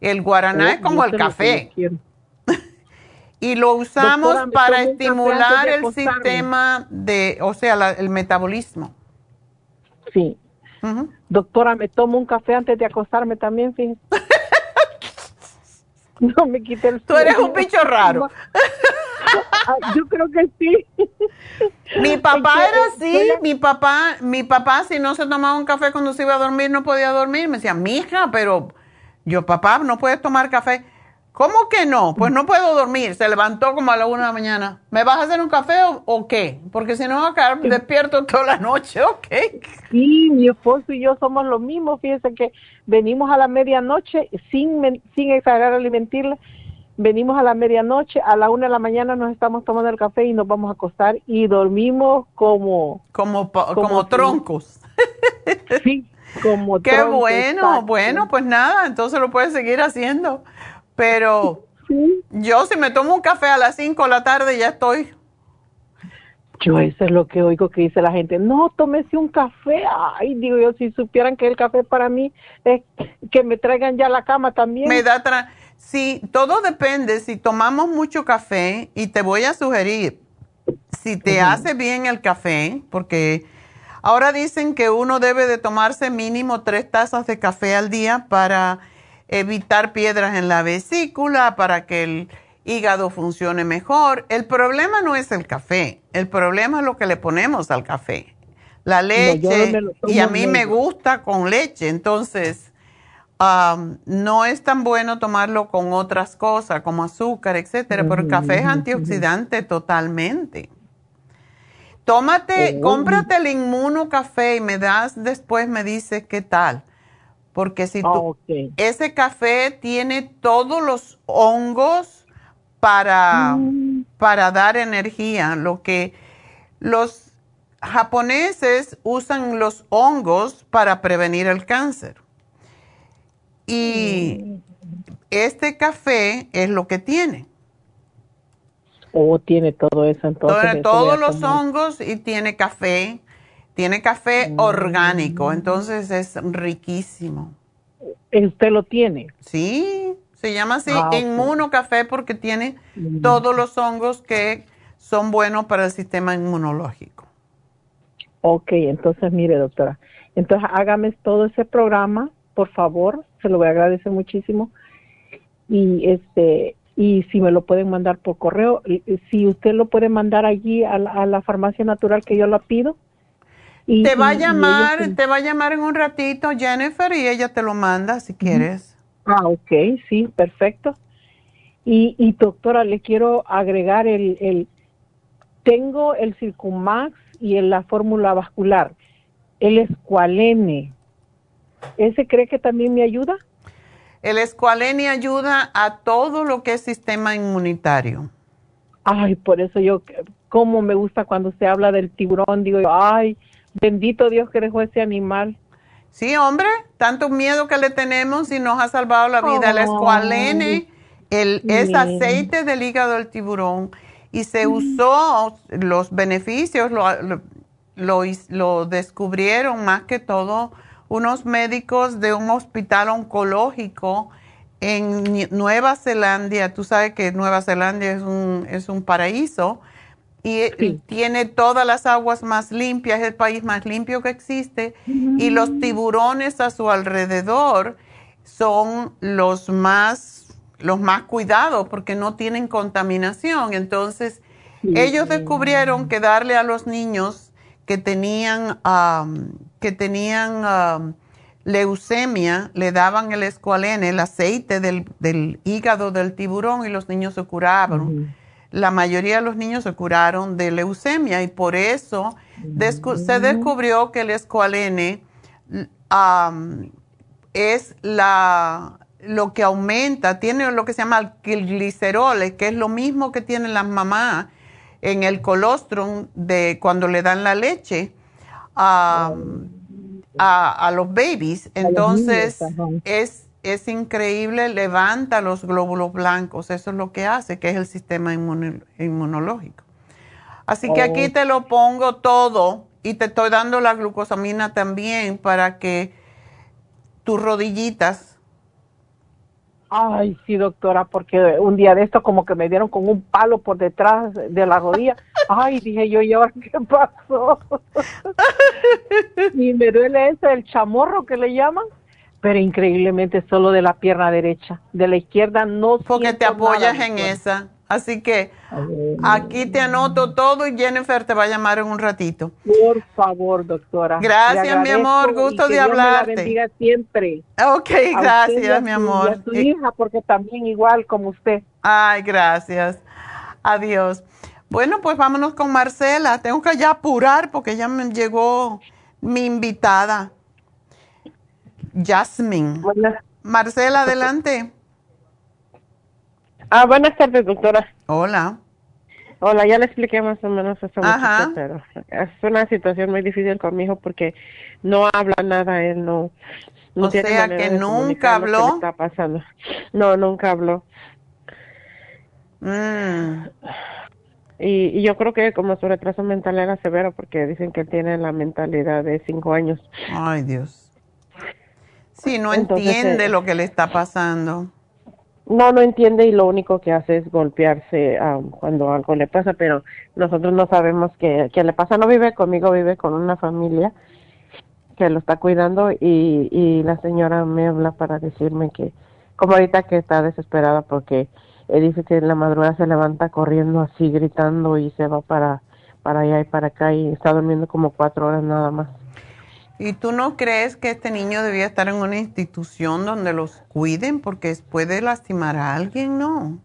El guaraná es como el café. y lo usamos para estimular el sistema de, o sea, el metabolismo.
Sí. Doctora, me tomo un café antes de acostarme también, fíjese. no me quite el
Tú eres un bicho raro.
Yo creo que sí.
Mi papá era así, mi papá, mi papá si no se tomaba un café cuando se iba a dormir no podía dormir, me decía, mija, pero yo papá, no puedes tomar café. ¿Cómo que no? Pues no puedo dormir. Se levantó como a la una de la mañana. ¿Me vas a hacer un café o, qué? Porque si no va a quedar despierto toda la noche, ¿ok?
Sí, mi esposo y yo somos lo mismo. Fíjese que venimos a la medianoche, sin, sin exagerar alimentarla, venimos a la medianoche, a la una de la mañana nos estamos tomando el café y nos vamos a acostar y dormimos como...
Como, como, troncos.
Sí, como
Qué bueno, bueno, pues nada, entonces lo puedes seguir haciendo. Pero yo si me tomo un café a las 5 de la tarde ya estoy.
Yo eso es lo que oigo que dice la gente, no, tómese un café. Ay, digo yo, si supieran que el café para mí es que me traigan ya la cama también.
Me da... Tra sí, todo depende. Si tomamos mucho café, y te voy a sugerir, si te hace bien el café, porque ahora dicen que uno debe de tomarse mínimo tres tazas de café al día para evitar piedras en la vesícula, para que el hígado funcione mejor. El problema no es el café, el problema es lo que le ponemos al café. La leche, y a mí me gusta con leche, entonces no es tan bueno tomarlo con otras cosas como azúcar, etcétera, pero el café es antioxidante totalmente. Tómate, oh. cómprate el inmuno café y me das después, me dices qué tal. Porque si tú, ah, ese café tiene todos los hongos para, mm. para dar energía. Lo que los japoneses usan los hongos para prevenir el cáncer. Y este café es lo que tiene.
O oh, tiene todo eso entonces.
Todos los hongos y tiene café tiene café mm. orgánico, entonces es riquísimo.
¿Usted lo tiene?
Sí, se llama así ah, inmunocafé porque tiene mm. todos los hongos que son buenos para el sistema inmunológico.
Ok, entonces mire doctora, entonces hágame todo ese programa, por favor, se lo voy a agradecer muchísimo. Y este y si me lo pueden mandar por correo, si usted lo puede mandar allí a la farmacia natural que yo la pido,
te va a llamar, te va a llamar en un ratito Jennifer y ella te lo manda si quieres.
Ah, ok, sí, perfecto. Y, y doctora, le quiero agregar el, el tengo el Circumax y la fórmula vascular, el Escualene. ¿Ese cree que también me ayuda?
El Escualene ayuda a todo lo que es sistema inmunitario.
Ay, por eso yo, como me gusta cuando se habla del tiburón, digo, ay, Bendito Dios que dejó ese animal.
Sí, hombre, tanto miedo que le tenemos y nos ha salvado la vida. el escualene el, es aceite del hígado del tiburón y se usó, los beneficios lo, lo, lo, descubrieron más que todo unos médicos de un hospital oncológico en Nueva Zelanda. Tú sabes que Nueva Zelanda es un, es un paraíso y tiene todas las aguas más limpias, es el país más limpio que existe y los tiburones a su alrededor son los más los más cuidados porque no tienen contaminación. Entonces, ellos descubrieron que darle a los niños que tenían que tenían leucemia, le daban el escualene, el aceite del, hígado del tiburón y los niños se curaban. La mayoría de los niños se curaron de leucemia y por eso se descubrió que el escualene es la, lo que aumenta, tiene lo que se llama el glicerol, que es lo mismo que tienen las mamás en el colostrum de cuando le dan la leche. a, a los babies. Entonces, es, es increíble, levanta los glóbulos blancos. Eso es lo que hace, que es el sistema inmunológico. Así que aquí
Oh.
te lo pongo todo y te estoy dando la glucosamina también para que tus rodillitas
Ay, sí, doctora, porque un día de esto como que me dieron con un palo por detrás de la rodilla. Ay, dije yo, ¿y ahora qué pasó? y me duele ese, el chamorro que le llaman, pero increíblemente solo de la pierna derecha. De la izquierda no
porque te apoyas
nada,
en
doctora.
esa. Así que aquí te anoto todo y Jennifer te va a llamar en un ratito.
Por favor, doctora.
Gracias, mi amor,
y
gusto
que
de
Dios me la
hablarte.
bendiga siempre.
Ok,
A usted
gracias, mi amor.
y a
Eh,
hija, porque también igual como usted.
Ay, gracias. Adiós. Bueno, pues vámonos con Marcela. Tengo que ya apurar porque ya me llegó mi invitada. Jasmine. Marcela, adelante.
Ah, buenas tardes, doctora.
Hola.
Hola, ya le expliqué más o menos eso,
Ajá.
muchacha, pero es una situación muy difícil con mi hijo porque no habla nada, él no. no
O
tiene
sea, que nunca
comunicar lo que
habló.
está pasando. No, nunca habló.
Mm.
Y, y yo creo que como su retraso mental era severo porque dicen que él tiene la mentalidad de cinco años.
Ay, Dios. Sí, no
Entonces,
entiende
eh,
lo que le está pasando.
No, no entiende y lo único que hace es golpearse um, cuando algo le pasa, pero nosotros no sabemos qué, qué le pasa. No vive conmigo, vive con una familia que lo está cuidando y, y la señora me habla para decirme que, como ahorita que está desesperada porque él dice que en la madrugada se levanta corriendo así, gritando y se va para, para allá y para acá y está durmiendo como cuatro horas nada más.
¿Y tú no crees que este niño debía estar en una institución donde los cuiden porque puede lastimar a alguien? No.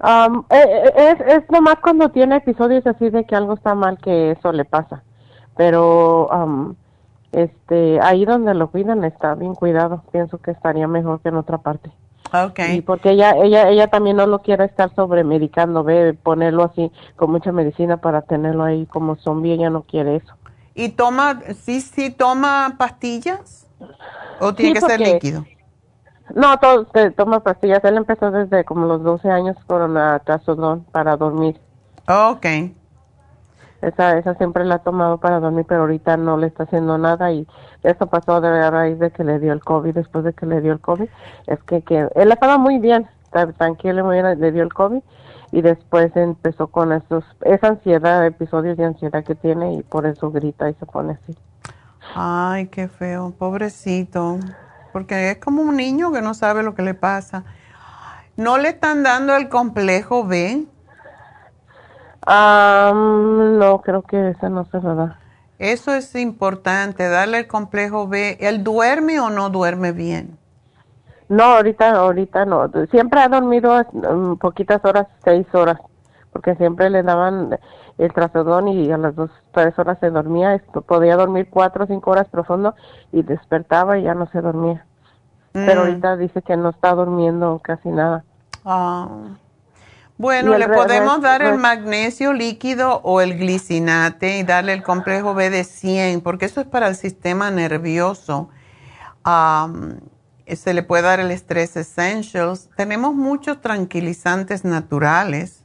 Um, es, es nomás cuando tiene episodios así de que algo está mal que eso le pasa. Pero um, este ahí donde lo cuidan está bien cuidado. Pienso que estaría mejor que en otra parte.
Okay.
Y porque ella ella ella también no lo quiere estar sobremedicando, ve, ponerlo así con mucha medicina para tenerlo ahí como zombie, ella no quiere eso.
¿Y toma, sí, sí toma pastillas? ¿O tiene
Sí,
que ser líquido?
No, todo, te- toma pastillas. Él empezó desde como los 12 años con la trazodón para dormir.
Ok.
Esa, esa siempre la ha tomado para dormir, pero ahorita no le está haciendo nada y eso pasó de a raíz de que le dio el COVID, después de que le dio el COVID, es que, que él estaba muy bien, tranquilo, muy bien, le dio el COVID y después empezó con esos, esa ansiedad, episodios de ansiedad que tiene y por eso grita y se pone así.
Ay, qué feo, pobrecito. Porque es como un niño que no sabe lo que le pasa. ¿No le están dando el complejo B?
No, creo que esa no se lo da.
Eso es importante, darle el complejo B. ¿Él duerme o no duerme bien?
No, ahorita, ahorita no. Siempre ha dormido mm, poquitas horas, seis horas, porque siempre le daban el trazodón y a las dos, tres horas se dormía. Esto, podía dormir cuatro o cinco horas profundo y despertaba y ya no se dormía. Pero
Mm.
ahorita dice que no está durmiendo casi nada.
Ah. Bueno, le podemos dar el magnesio líquido o el glicinate y darle el complejo B de 100, porque eso es para el sistema nervioso. Am, se le puede dar el Stress Essentials. Tenemos muchos tranquilizantes naturales.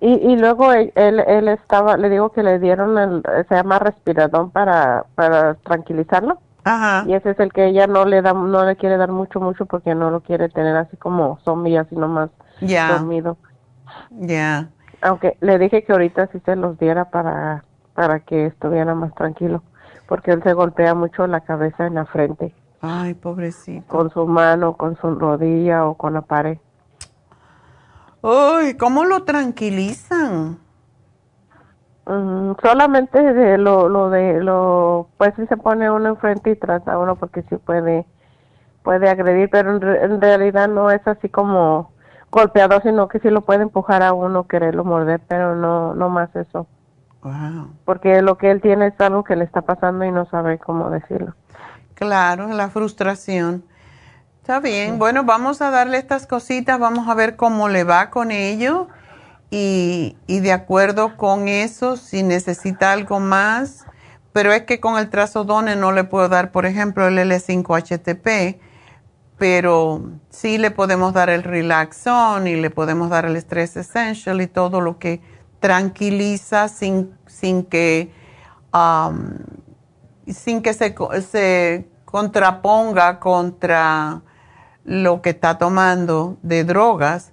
Y, y luego él, él, él estaba, le digo que le dieron el, se llama respiradón para, para tranquilizarlo.
Ajá.
Y ese es el que ella no le da, no le quiere dar mucho, mucho porque no lo quiere tener así como zombie, así nomás dormido.
Ya.
Aunque le dije que ahorita sí se los diera para, para que estuviera más tranquilo, porque él se golpea mucho la cabeza en la frente
Ay, pobrecito.
con su mano, con su rodilla o con la pared.
Uy, ¿cómo lo tranquilizan?
Mm, solamente de lo, lo de lo, pues sí se pone uno enfrente y trata a uno porque sí puede, puede agredir, pero en, re- en realidad no es así como golpeador, sino que sí lo puede empujar a uno, quererlo morder, pero no, no más eso.
Wow.
Porque lo que él tiene es algo que le está pasando y no sabe cómo decirlo.
Claro, la frustración. Está bien, bueno, vamos a darle estas cositas, vamos a ver cómo le va con ello y, y de acuerdo con eso, si necesita algo más, pero es que con el trazodone no le puedo dar, por ejemplo, el L5-HTP, pero sí le podemos dar el Relaxon y le podemos dar el Stress Essential y todo lo que tranquiliza sin, sin que, um, sin que se, se contraponga contra lo que está tomando de drogas.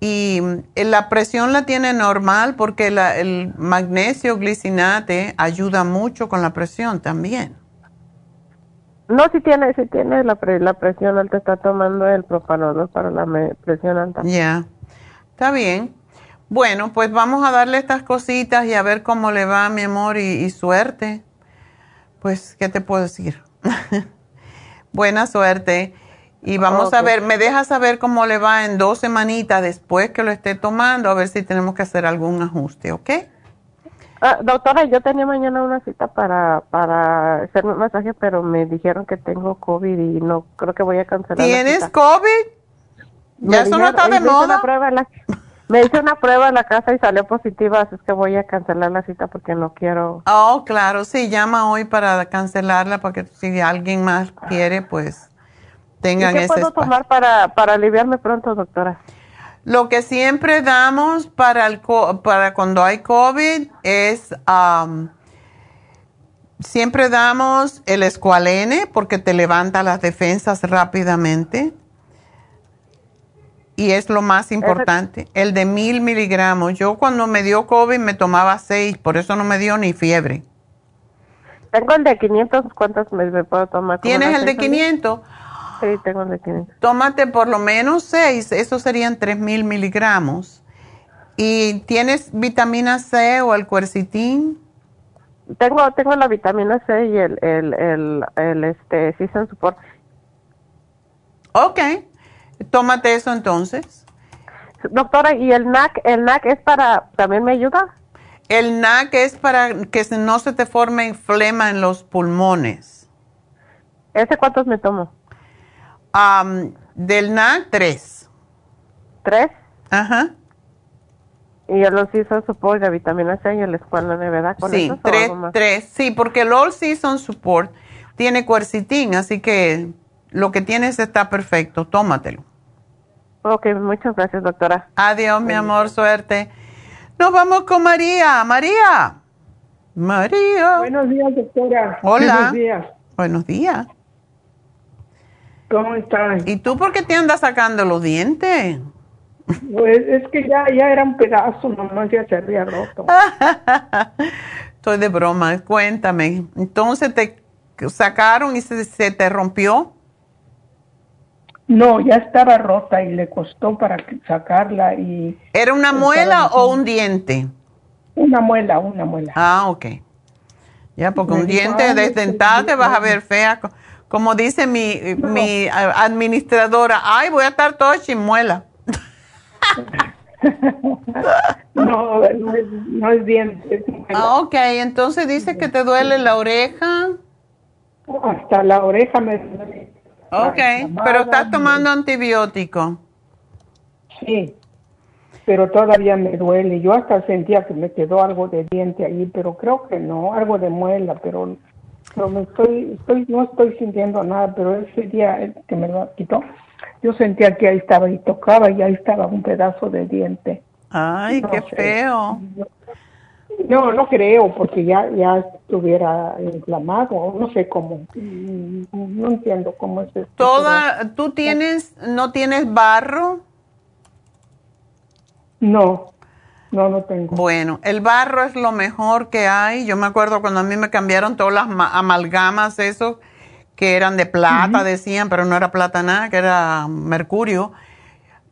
Y eh, la presión la tiene normal porque el magnesio glicinate ayuda mucho con la presión también.
No, si tiene, si tiene la, la presión alta, está tomando el propanolol para la presión alta.
Ya, está bien. Bueno, pues vamos a darle estas cositas y a ver cómo le va, mi amor, y, suerte. Pues, ¿qué te puedo decir? Buena suerte. Y vamos a ver, me deja saber cómo le va en dos semanitas después que lo esté tomando, a ver si tenemos que hacer algún ajuste, ¿ok?
Ah, doctora, yo tenía mañana una cita para, para hacerme un masaje, pero me dijeron que tengo COVID y no creo que voy a cancelar.
¿Tienes COVID? Ya eso no está de moda.
Me hice una prueba en la casa y salió positiva, así es que voy a cancelar la cita porque no quiero.
Oh, claro, sí, llama hoy para cancelarla porque si alguien más quiere, pues tengan ¿Y
¿Qué puedo tomar para, para aliviarme pronto, doctora?
Lo que siempre damos para, el, para cuando hay COVID es, siempre damos el escualene porque te levanta las defensas rápidamente. Y es lo más importante, el de mil miligramos. Yo cuando me dio COVID me tomaba seis, por eso no me dio ni fiebre.
Tengo el de 500, ¿cuántos me puedo tomar?
¿Tienes el de 500?
Sí, tengo de
Tómate por lo menos seis, eso serían tres mil miligramos. ¿Y tienes vitamina C o el cuercitín?
Tengo, tengo la vitamina C y el, el, el, el este, Season Support.
Ok, tómate eso entonces.
Doctora, ¿y el NAC, el NAC es para, también me ayuda?
El NAC es para que no se te forme flema en los pulmones.
¿Ese cuántos me tomo?
del NAC, tres.
¿Tres?
Ajá.
Y el All Season Support de vitamina C y el Escuadrón de verdad con
Sí, tres, tres. Sí, porque el All Season Support tiene cuercitín, así que lo que tienes está perfecto. Tómatelo.
Ok, muchas gracias, doctora.
Adiós, mi amor, suerte. Nos vamos con María. María. María.
Buenos días, doctora.
Hola.
Buenos días.
Buenos días.
¿Cómo estás?
¿Y tú por qué te andas sacando los dientes?
Pues es que ya, ya era un pedazo, nomás ya se había roto.
Estoy de broma, cuéntame. Entonces te sacaron y se, te rompió.
No, ya estaba rota y le costó para sacarla y...
¿Era una muela o un diente?
Una muela, una muela.
Ah, ok. Ya, porque un diente desdentado te vas a ver fea. Como dice mi, mi administradora, ay, voy a estar toda chimuela.
no, no es, bien.
ah, ok, entonces dice que te duele la oreja.
Hasta la oreja me duele.
Ok, pero estás tomando antibiótico.
Sí, pero todavía me duele. Yo hasta sentía que me quedó algo de diente ahí, pero creo que no, algo de muela, pero pero me estoy, estoy, no estoy sintiendo nada, pero ese día que me lo quitó, yo sentía que ahí estaba y tocaba y ahí estaba un pedazo de diente.
Ay, qué feo.
No, no creo, porque ya, ya estuviera inflamado, no sé cómo, no entiendo cómo es esto.
Toda, ¿Tú tienes, no tienes barro?
No. No, no tengo.
Bueno, el barro es lo mejor que hay. Yo me acuerdo cuando a mí me cambiaron todas las amalgamas, eso, que eran de plata, decían, pero no era plata nada, que era mercurio.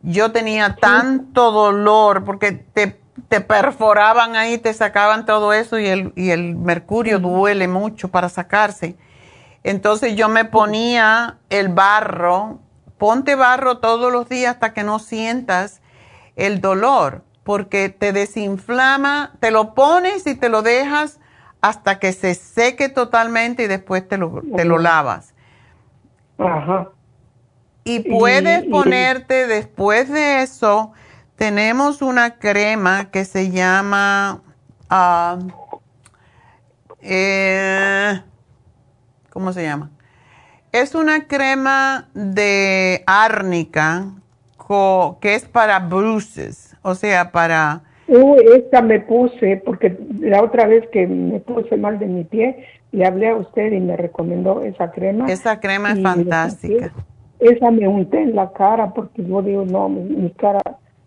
Yo tenía tanto dolor porque te, te, perforaban ahí, te sacaban todo eso y el, y el mercurio duele mucho para sacarse. Entonces yo me ponía el barro, ponte barro todos los días hasta que no sientas el dolor porque te desinflama, te lo pones y te lo dejas hasta que se seque totalmente y después te lo, te lo lavas.
Ajá.
Y puedes ponerte después de eso, Tenemos una crema que se llama, eh, ¿cómo se llama? Es una crema de árnica que es para bruises, o sea, para...
Uh, esta me puse, porque la otra vez que me puse mal de mi pie, le hablé a usted y me recomendó esa crema.
Esa crema es fantástica.
Esa me unté en la cara porque yo digo, no, mi, mi cara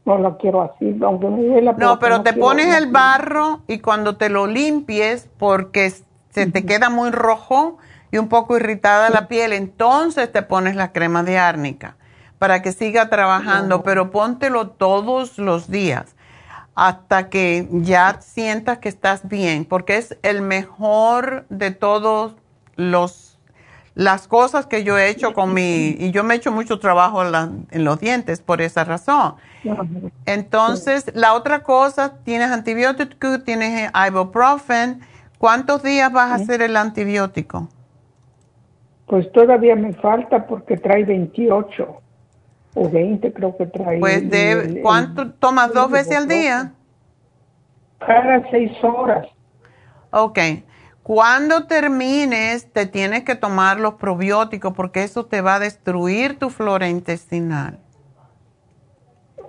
no la quiero así, aunque me duela.
No, pero te pones el barro y cuando te lo limpies, porque se te queda muy rojo y un poco irritada la piel, entonces te pones la crema de árnica para que siga trabajando, pero póntelo todos los días hasta que ya sientas que estás bien, porque es el mejor de todos los las cosas que yo he hecho con mi y yo me he hecho mucho trabajo en, la- en los dientes por esa razón. Entonces, la otra cosa, tienes antibiótico, tienes ibuprofen. ¿Cuántos días vas a hacer el antibiótico?
Pues todavía me falta porque trae 28 o 20 creo que trae.
Pues de
el-
¿cuánto tomas dos veces al día?
Cada seis horas.
Ok. Cuando termines, te tienes que tomar los probióticos porque eso te va a destruir tu flora intestinal.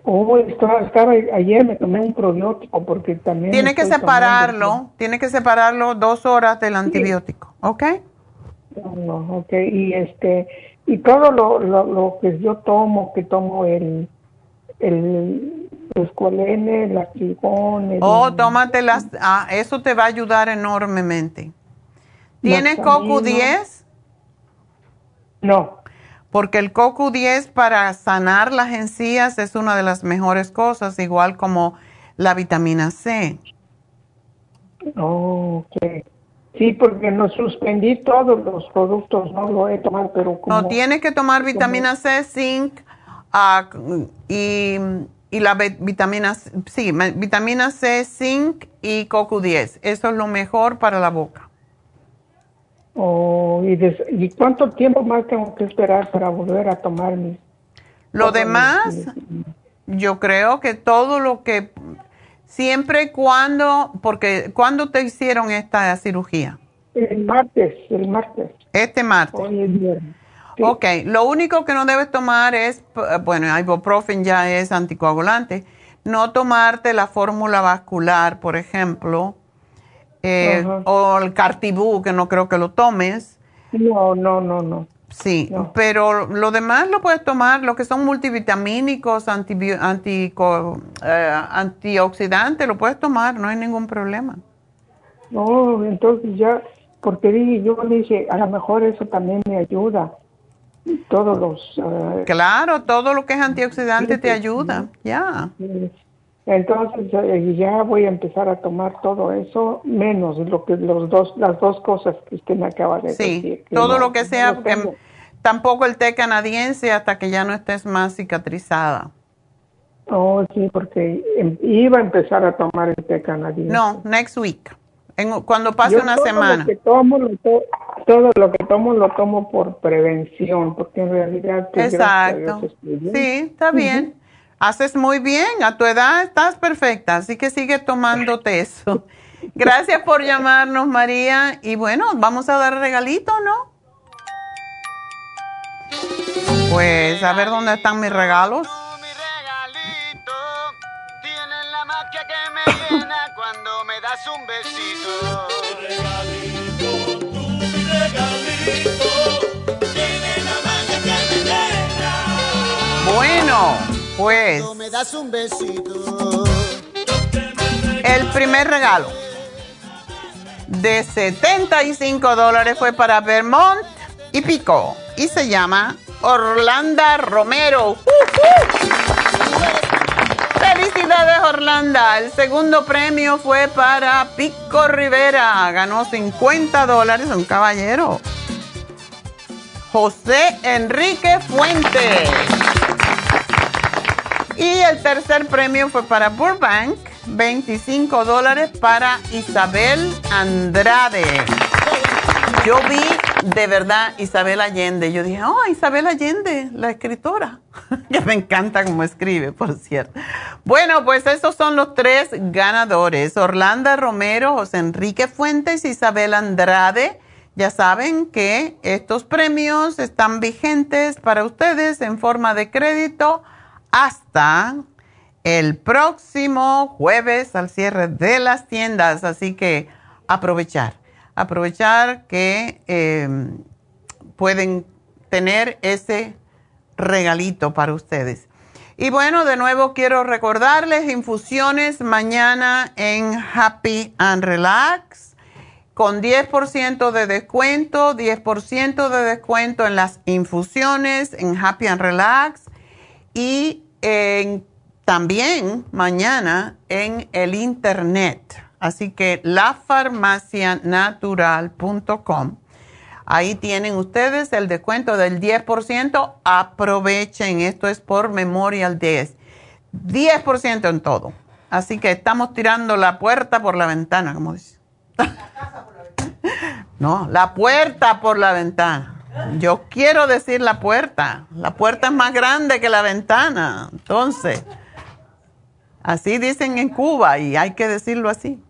Oh, estaba, estaba- ayer me tomé un probiótico porque también.
Tienes que separarlo, tienes que separarlo dos horas del antibiótico, ¿ok?
tomando- No, ok, y este, y todo lo, lo, lo que yo tomo, que tomo el, el, escualene, el astrigón, el-
Oh, tómate las, ah, eso te va a ayudar enormemente. ¿Tienes
Maxamino.
CoQ10?
No.
Porque el CoQ10 para sanar las encías es una de las mejores cosas, igual como la vitamina C.
Oh, ok. Sí, porque no suspendí todos los productos, no lo he tomado, pero como...
No, tienes que tomar vitamina C, zinc ah, y, y la vi- vitamina C, sí, vitamina C, zinc y CoQ10. Eso es lo mejor para la boca.
Oh, ¿y, des- ¿y cuánto tiempo más tengo que esperar para volver a tomar mis...
Lo demás,
mis-
yo creo que todo lo que, siempre y cuando, porque ¿cuándo te hicieron esta cirugía?
El martes, el martes.
Este martes.
Hoy es viernes.
Ok, lo único que no debes tomar es, p- bueno, ibuprofen ya es anticoagulante, no tomarte la fórmula vascular, por ejemplo, eh, o el cartibú, que no creo que lo tomes.
No, no, no, no.
Sí, pero lo demás lo puedes tomar, lo que son multivitamínicos, antibi- antico- eh, antioxidantes, lo puedes tomar, no hay ningún problema.
No, entonces ya, porque dije, yo dije, a lo mejor eso también me ayuda. Todos los... ah,
Claro, todo lo que es antioxidante te ayuda, ya.
Entonces eh, ya voy a empezar a tomar todo eso, menos lo que los dos, las dos cosas que usted me acaba de
Sí,
decir. que
todo
no-
lo que sea,
no
tampoco el té canadiense hasta que ya no estés más cicatrizada.
Oh, sí, porque em- iba a empezar a tomar el té canadiense.
No, next week, en- cuando pase
Yo
una
todo
semana.
Lo que tomo, lo to- todo lo que tomo lo tomo por prevención, porque en realidad... pues, Dios,
Exacto.
bien.
Sí, está bien. Haces muy bien, a tu edad estás perfecta, así que sigue tomándote eso. Gracias por llamarnos, María. Y bueno, vamos a dar regalito, ¿no? Pues a ver dónde están mis regalos.
Cuando me das un besito.
Bueno, pues
Cuando me das un besito.
el primer regalo de 75 dólares fue para Vermont y Pico y se llama Orlanda Romero. ¡Uh, uh! Felicidades Orlanda. El segundo premio fue para Pico Rivera. Ganó 50 dólares, un caballero. José Enrique Fuentes. Y el tercer premio fue para Burbank, 25 dólares para Isabel Andrade. Yo vi de verdad Isabel Allende. Yo dije, oh, Isabel Allende, la escritora. que me encanta cómo escribe, por cierto. Bueno, pues esos son los tres ganadores. Orlando Romero, José Enrique Fuentes, Isabel Andrade. Ya saben que estos premios están vigentes para ustedes en forma de crédito hasta el próximo jueves al cierre de las tiendas. Así que aprovechar, aprovechar que eh, pueden tener ese regalito para ustedes. Y bueno, de nuevo quiero recordarles infusiones mañana en Happy and Relax con 10% de descuento, 10% de descuento en las infusiones en Happy and Relax y también mañana en el internet. Así que lafarmacianatural.com Ahí tienen ustedes el descuento del 10%. Aprovechen, esto es por Memorial 10. 10% en todo. Así que estamos tirando la puerta por la ventana, como dice. no, la puerta por la ventana. Yo quiero decir la puerta. La puerta es más grande que la ventana. Entonces, así dicen en Cuba y hay que decirlo así.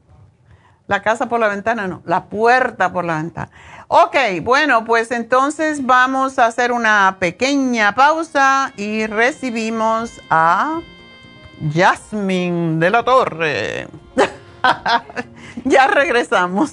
La casa por la ventana, no, la puerta por la ventana. Ok, bueno, pues entonces vamos a hacer una pequeña pausa y recibimos a Jasmine de la Torre. ya regresamos.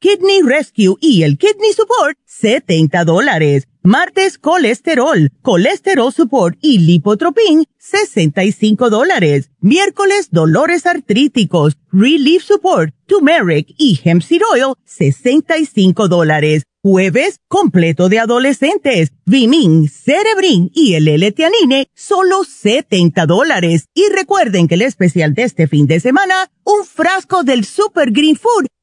Kidney Rescue y el Kidney Support, 70 dólares. Martes, colesterol, colesterol support y lipotropin, 65 dólares. Miércoles, dolores artríticos, relief support, turmeric y hemp seed oil, 65 dólares. Jueves, completo de adolescentes, Vimin, Cerebrin y el L-Teanine, solo 70 dólares. Y recuerden que el especial de este fin de semana, un frasco del Super Green Food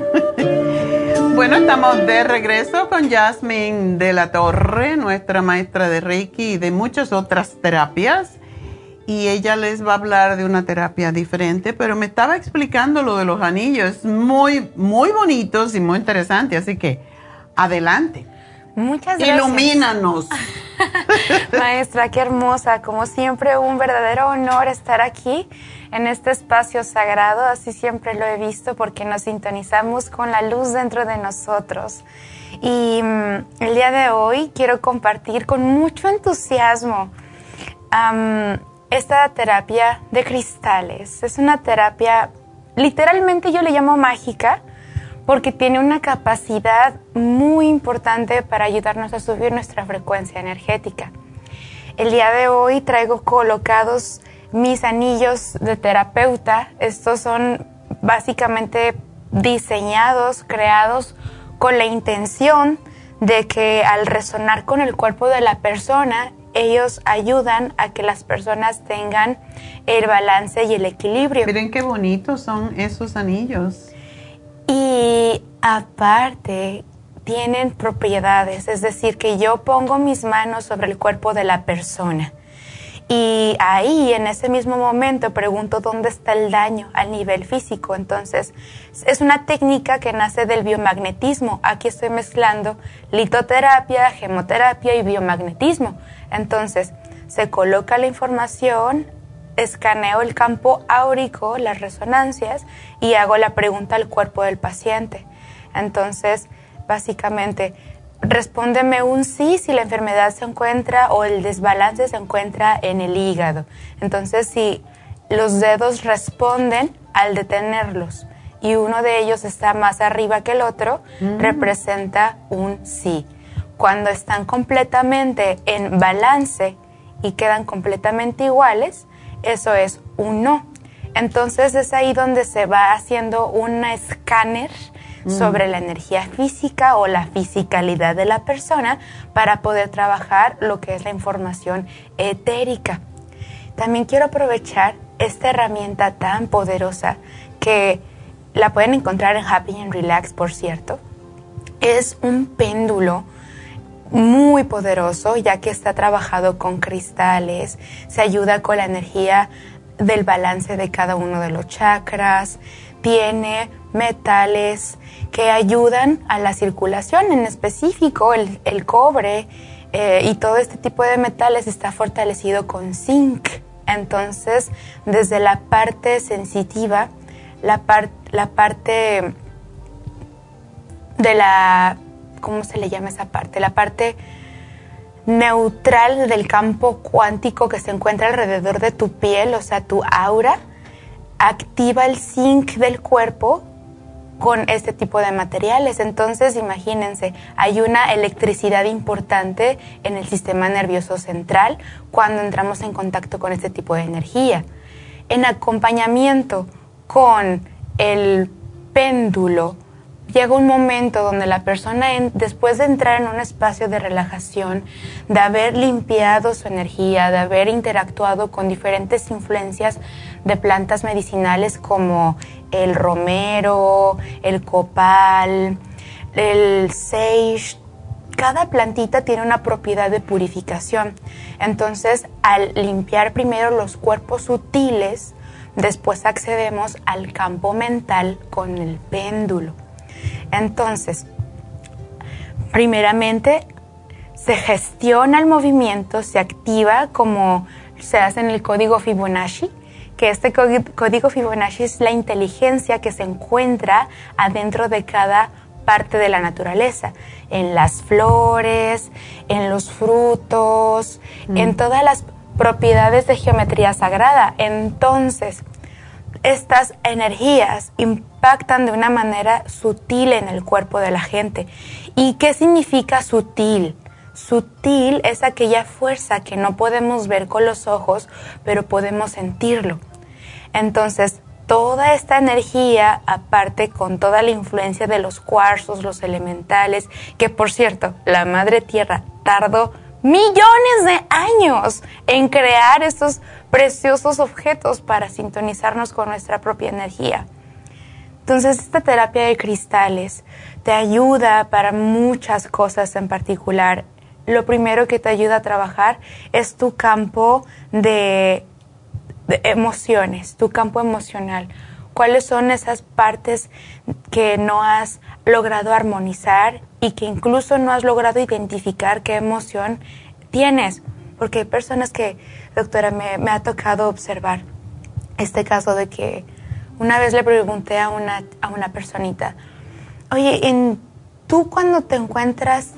Bueno, estamos de regreso con Jasmine de la Torre, nuestra maestra de Reiki y de muchas otras terapias. Y ella les va a hablar de una terapia diferente, pero me estaba explicando lo de los anillos, muy, muy bonitos y muy interesantes, así que adelante.
Muchas gracias.
Ilumínanos.
Maestra, qué hermosa. Como siempre, un verdadero honor estar aquí en este espacio sagrado. Así siempre lo he visto porque nos sintonizamos con la luz dentro de nosotros. Y mm, el día de hoy quiero compartir con mucho entusiasmo esta terapia de cristales. Es una terapia, literalmente yo le llamo mágica porque tiene una capacidad muy importante para ayudarnos a subir nuestra frecuencia energética. El día de hoy traigo colocados mis anillos de terapeuta. Estos son básicamente diseñados, creados con la intención de que al resonar con el cuerpo de la persona, ellos ayudan a que las personas tengan el balance y el equilibrio.
Miren qué bonitos son esos anillos.
Y aparte, tienen propiedades, es decir, que yo pongo mis manos sobre el cuerpo de la persona. Y ahí, en ese mismo momento, pregunto dónde está el daño a nivel físico. Entonces, es una técnica que nace del biomagnetismo. Aquí estoy mezclando litoterapia, gemoterapia y biomagnetismo. Entonces, se coloca la información, escaneo el campo áurico, las resonancias, y hago la pregunta al cuerpo del paciente. Entonces, básicamente, respóndeme un sí si la enfermedad se encuentra o el desbalance se encuentra en el hígado. Entonces, si los dedos responden al detenerlos y uno de ellos está más arriba que el otro,
Mm.
representa un sí. Cuando están completamente en balance y quedan completamente iguales, eso es un no. Entonces es ahí donde se va haciendo un escáner
Mm.
sobre la energía física o la fisicalidad de la persona para poder trabajar lo que es la información etérica. También quiero aprovechar esta herramienta tan poderosa que la pueden encontrar en Happy and Relax, por cierto. Es un péndulo muy poderoso ya que está trabajado con cristales, se ayuda con la energía del balance de cada uno de los chakras, tiene metales que ayudan a la circulación, en específico el, el cobre eh, y todo este tipo de metales está fortalecido con zinc. Entonces, desde la parte sensitiva, la, la parte de la, ¿cómo se le llama esa parte? La parte neutral del campo cuántico que se encuentra alrededor de tu piel, o sea, tu aura, activa el zinc del cuerpo con este tipo de materiales. Entonces, imagínense, hay una electricidad importante en el sistema nervioso central cuando entramos en contacto con este tipo de energía. En acompañamiento con el péndulo, llega un momento donde la persona, en- después de entrar en un espacio de relajación, de haber limpiado su energía, de haber interactuado con diferentes influencias de plantas medicinales como el romero, el copal, el sage, cada plantita tiene una propiedad de purificación. Entonces, al limpiar primero los cuerpos sutiles, después accedemos al campo mental con el péndulo. Entonces, primeramente se gestiona el movimiento, se activa como se hace en el código Fibonacci, que este códi- código Fibonacci es la inteligencia que se encuentra adentro de cada parte de la naturaleza, en las flores, en los frutos, en todas las propiedades de geometría sagrada. Entonces, estas energías impactan de una manera sutil en el cuerpo de la gente. ¿Y qué significa sutil? Sutil es aquella fuerza que no podemos ver con los ojos, pero podemos sentirlo. Entonces, toda esta energía, aparte con toda la influencia de los cuarzos, los elementales, que por cierto, la Madre Tierra tardó millones de años en crear estos preciosos objetos para sintonizarnos con nuestra propia energía. Entonces, esta terapia de cristales te ayuda para muchas cosas en particular. Lo primero que te ayuda a trabajar es tu campo de, de emociones, tu campo emocional. ¿Cuáles son esas partes que no has logrado armonizar y que incluso no has logrado identificar qué emoción tienes? Porque hay personas que, doctora, me, ha tocado observar este caso de que una vez le pregunté a una, a una personita, oye, tú cuando te encuentras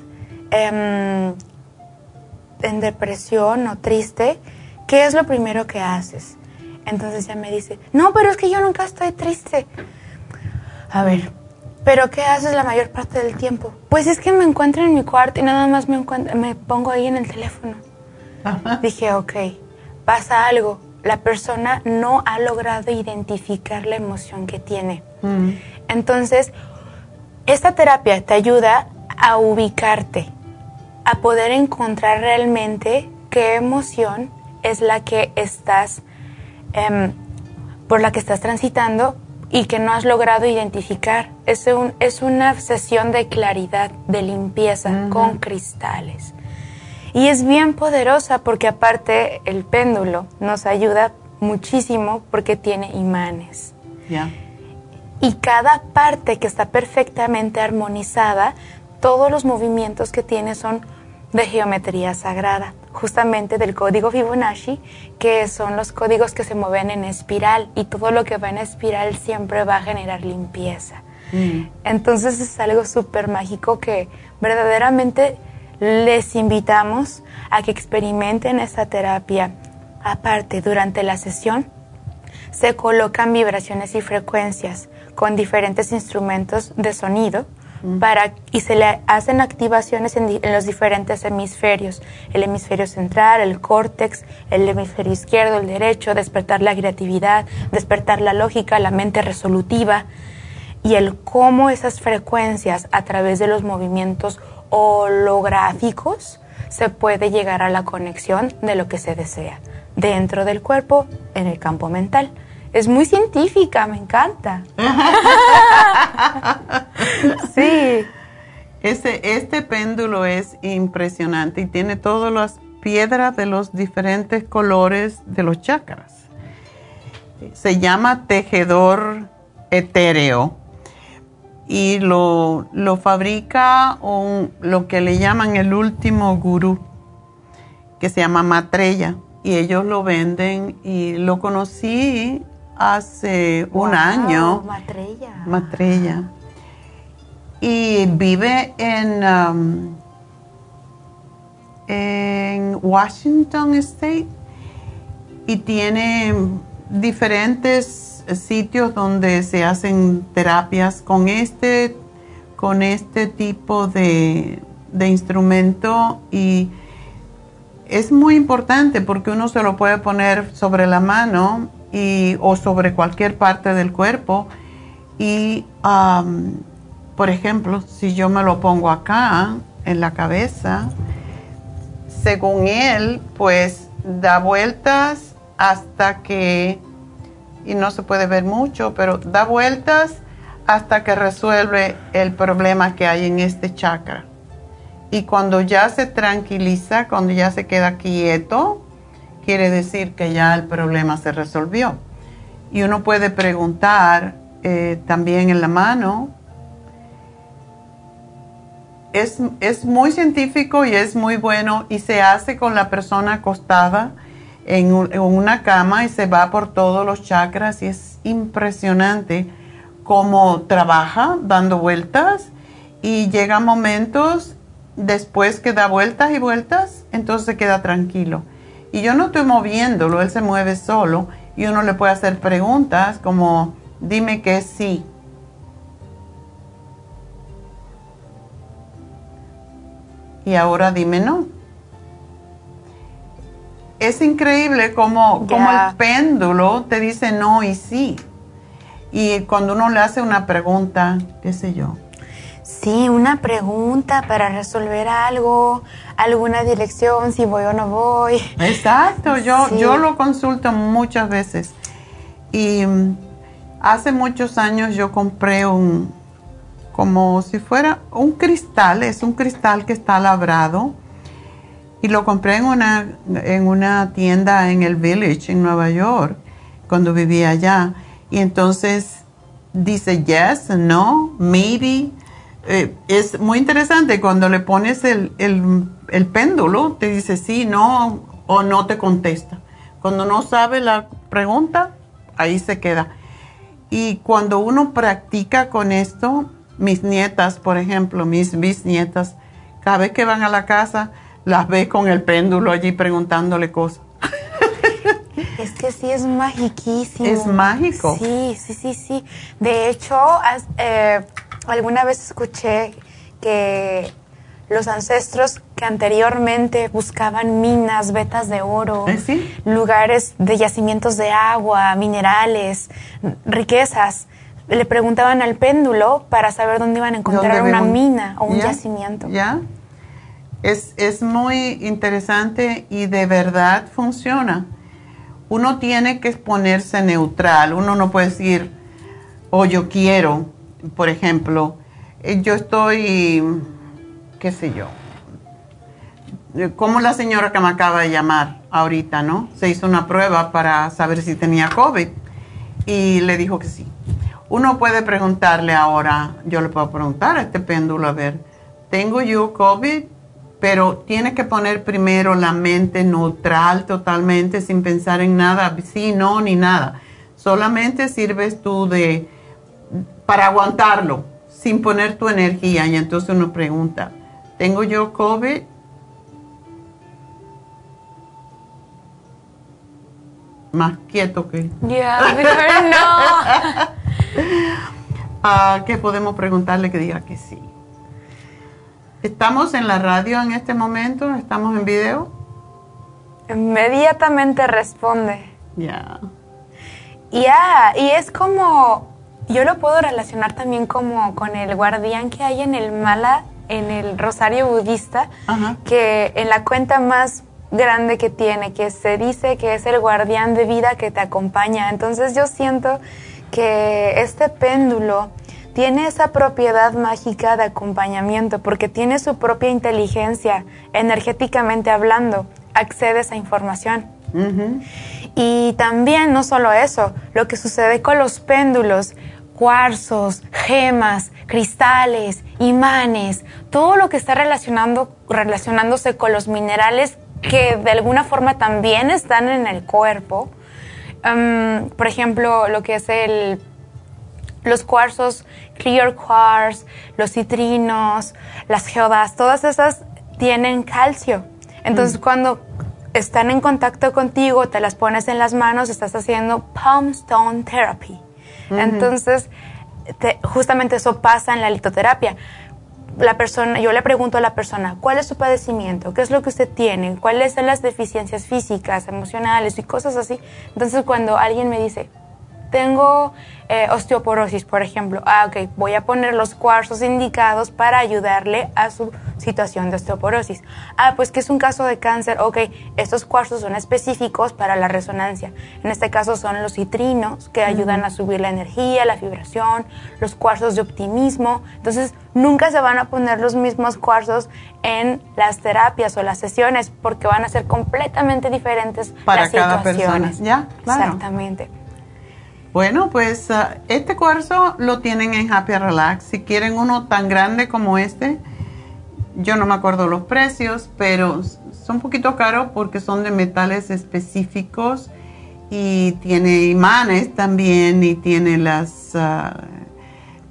em, en depresión o triste, ¿qué es lo primero que haces? Entonces ella me dice, no, pero es que yo nunca estoy triste. A ver, ¿pero qué haces la mayor parte del tiempo? Pues es que me encuentro en mi cuarto y nada más me, encuentro, me pongo ahí en el teléfono. Dije, ok, pasa algo. La persona no ha logrado identificar la emoción que tiene. Entonces, esta terapia te ayuda a ubicarte, a poder encontrar realmente qué emoción es la que estás, em, por la que estás transitando y que no has logrado identificar. Es, un, es una sesión de claridad, de limpieza con cristales. Y es bien poderosa porque aparte el péndulo nos ayuda muchísimo porque tiene imanes. Y cada parte que está perfectamente armonizada, todos los movimientos que tiene son de geometría sagrada, justamente del código Fibonacci, que son los códigos que se mueven en espiral y todo lo que va en espiral siempre va a generar limpieza. Entonces es algo súper mágico que verdaderamente les invitamos a que experimenten esta terapia. Aparte, durante la sesión se colocan vibraciones y frecuencias con diferentes instrumentos de sonido para, y se le hacen activaciones en, en, los diferentes hemisferios, el hemisferio central, el córtex, el hemisferio izquierdo, el derecho, despertar la creatividad, despertar la lógica, la mente resolutiva y el cómo esas frecuencias a través de los movimientos holográficos se puede llegar a la conexión de lo que se desea dentro del cuerpo en el campo mental. Es muy científica, me encanta.
sí. Este, este péndulo es impresionante y tiene todas las piedras de los diferentes colores de los chakras. Se llama tejedor etéreo y lo, lo fabrica un, lo que le llaman el último gurú, que se llama Matrella. Y ellos lo venden y lo conocí hace un año.
Matrella.
Matrella. Y vive en, um, en Washington State y tiene diferentes sitios donde se hacen terapias con este, con este tipo de, de instrumento y es muy importante porque uno se lo puede poner sobre la mano y, o sobre cualquier parte del cuerpo. Y, por ejemplo, si yo me lo pongo acá, en la cabeza, según él, pues da vueltas hasta que, y no se puede ver mucho, pero da vueltas hasta que resuelve el problema que hay en este chakra. Y cuando ya se tranquiliza, cuando ya se queda quieto, quiere decir que ya el problema se resolvió. Y uno puede preguntar eh, también en la mano. Es, es, muy científico y es muy bueno y se hace con la persona acostada en, una cama y se va por todos los chakras y es impresionante cómo trabaja dando vueltas y llega momentos después que da vueltas y vueltas, entonces se queda tranquilo y yo no estoy moviéndolo, él se mueve solo y uno le puede hacer preguntas como dime que sí. Y ahora dime no. Es increíble como, como el péndulo te dice no y sí. Y cuando uno le hace una pregunta, qué sé yo,
Sí, una pregunta para resolver algo, alguna dirección, si voy o no voy.
Exacto, yo, yo lo consulto muchas veces. Y mm, hace muchos años yo compré un, como si fuera un cristal, es un cristal que está labrado. Y lo compré en una, en una tienda en el Village, en Nueva York, cuando vivía allá. Y entonces dice yes, no, maybe. Eh, es muy interesante cuando le pones el, el péndulo te dice sí, no o no te contesta. Cuando no sabe la pregunta, ahí se queda. Y cuando uno practica con esto, mis nietas, por ejemplo, mis bisnietas, cada vez que van a la casa, las ves con el péndulo allí preguntándole cosas.
Es que sí es magiquísimo.
Es mágico.
Sí, sí, sí, sí. De hecho, eh, alguna vez escuché que los ancestros que anteriormente buscaban minas, vetas de oro,
¿Eh,
lugares de yacimientos de agua, minerales, riquezas, le preguntaban al péndulo para saber dónde iban a encontrar una mina o un yacimiento.
Ya. Es, es muy interesante y de verdad funciona. Uno tiene que ponerse neutral. Uno no puede decir, o oh, yo quiero, por ejemplo, eh, yo estoy qué sé yo, como la señora que me acaba de llamar ahorita, ¿no? Se hizo una prueba para saber si tenía COVID y le dijo que sí. Uno puede preguntarle ahora, yo le puedo preguntar a este péndulo, a ver, ¿tengo yo COVID? Pero tiene que poner primero la mente neutral totalmente, sin pensar en nada, sí, no, ni nada. Solamente sirves tú de, para aguantarlo, sin poner tu energía. Y entonces uno pregunta, ¿Tengo yo COVID? Más quieto que...
Ya, yeah, no.
Ah, ¿Qué podemos preguntarle que diga que sí? ¿Estamos en la radio en este momento? ¿Estamos en video?
Inmediatamente responde.
Ya.
Ya, y es como, yo lo puedo relacionar también como con el guardián que hay en el mala en el rosario budista, que en la cuenta más grande que tiene, que se dice que es el guardián de vida que te acompaña. Entonces yo siento que este péndulo tiene esa propiedad mágica de acompañamiento porque tiene su propia inteligencia energéticamente hablando, accede a esa información. Y también no solo eso, lo que sucede con los péndulos, cuarzos, gemas, cristales, imanes, todo lo que está relacionando, relacionándose con los minerales que de alguna forma también están en el cuerpo. Um, por ejemplo, lo que es el, los cuarzos, clear quartz, los citrinos, las geodas, todas esas tienen calcio. Entonces, mm. cuando están en contacto contigo, te las pones en las manos, estás haciendo palm stone therapy. Entonces, justamente eso pasa en la litoterapia. La persona, yo le pregunto a la persona, ¿cuál es su padecimiento? ¿Qué es lo que usted tiene? ¿Cuáles son las deficiencias físicas, emocionales y cosas así? Entonces, cuando alguien me dice, tengo eh, osteoporosis, por ejemplo. Ah, ok, voy a poner los cuarzos indicados para ayudarle a su situación de osteoporosis. Ah, pues que es un caso de cáncer. Ok, estos cuarzos son específicos para la resonancia. En este caso son los citrinos que ayudan a subir la energía, la vibración, los cuarzos de optimismo. Entonces, nunca se van a poner los mismos cuarzos en las terapias o las sesiones porque van a ser completamente diferentes
para
las
cada persona. Ya,
claro. Exactamente.
Bueno, pues ah, este cuarzo lo tienen en Happy Relax. Si quieren uno tan grande como este, yo no me acuerdo los precios, pero son un poquito caros porque son de metales específicos y tiene imanes también y tiene las... Ah,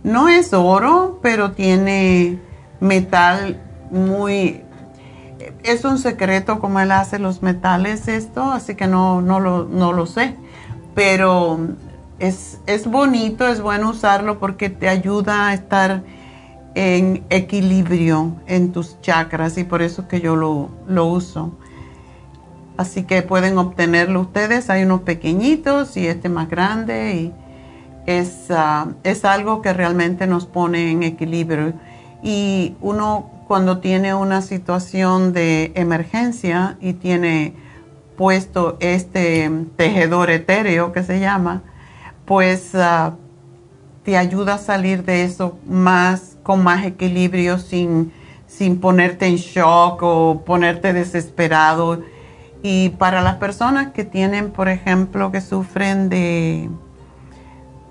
no es oro, pero tiene metal muy... Es un secreto cómo él hace los metales esto, así que no, no, lo, no lo sé. Pero es, es bonito, es bueno usarlo porque te ayuda a estar en equilibrio en tus chakras y por eso que yo lo, lo uso. Así que pueden obtenerlo ustedes. Hay unos pequeñitos y este más grande y es, ah, es algo que realmente nos pone en equilibrio. Y uno cuando tiene una situación de emergencia y tiene puesto este tejedor etéreo que se llama, pues ah, te ayuda a salir de eso más con más equilibrio sin, sin ponerte en shock o ponerte desesperado. Y para las personas que tienen, por ejemplo, que sufren de,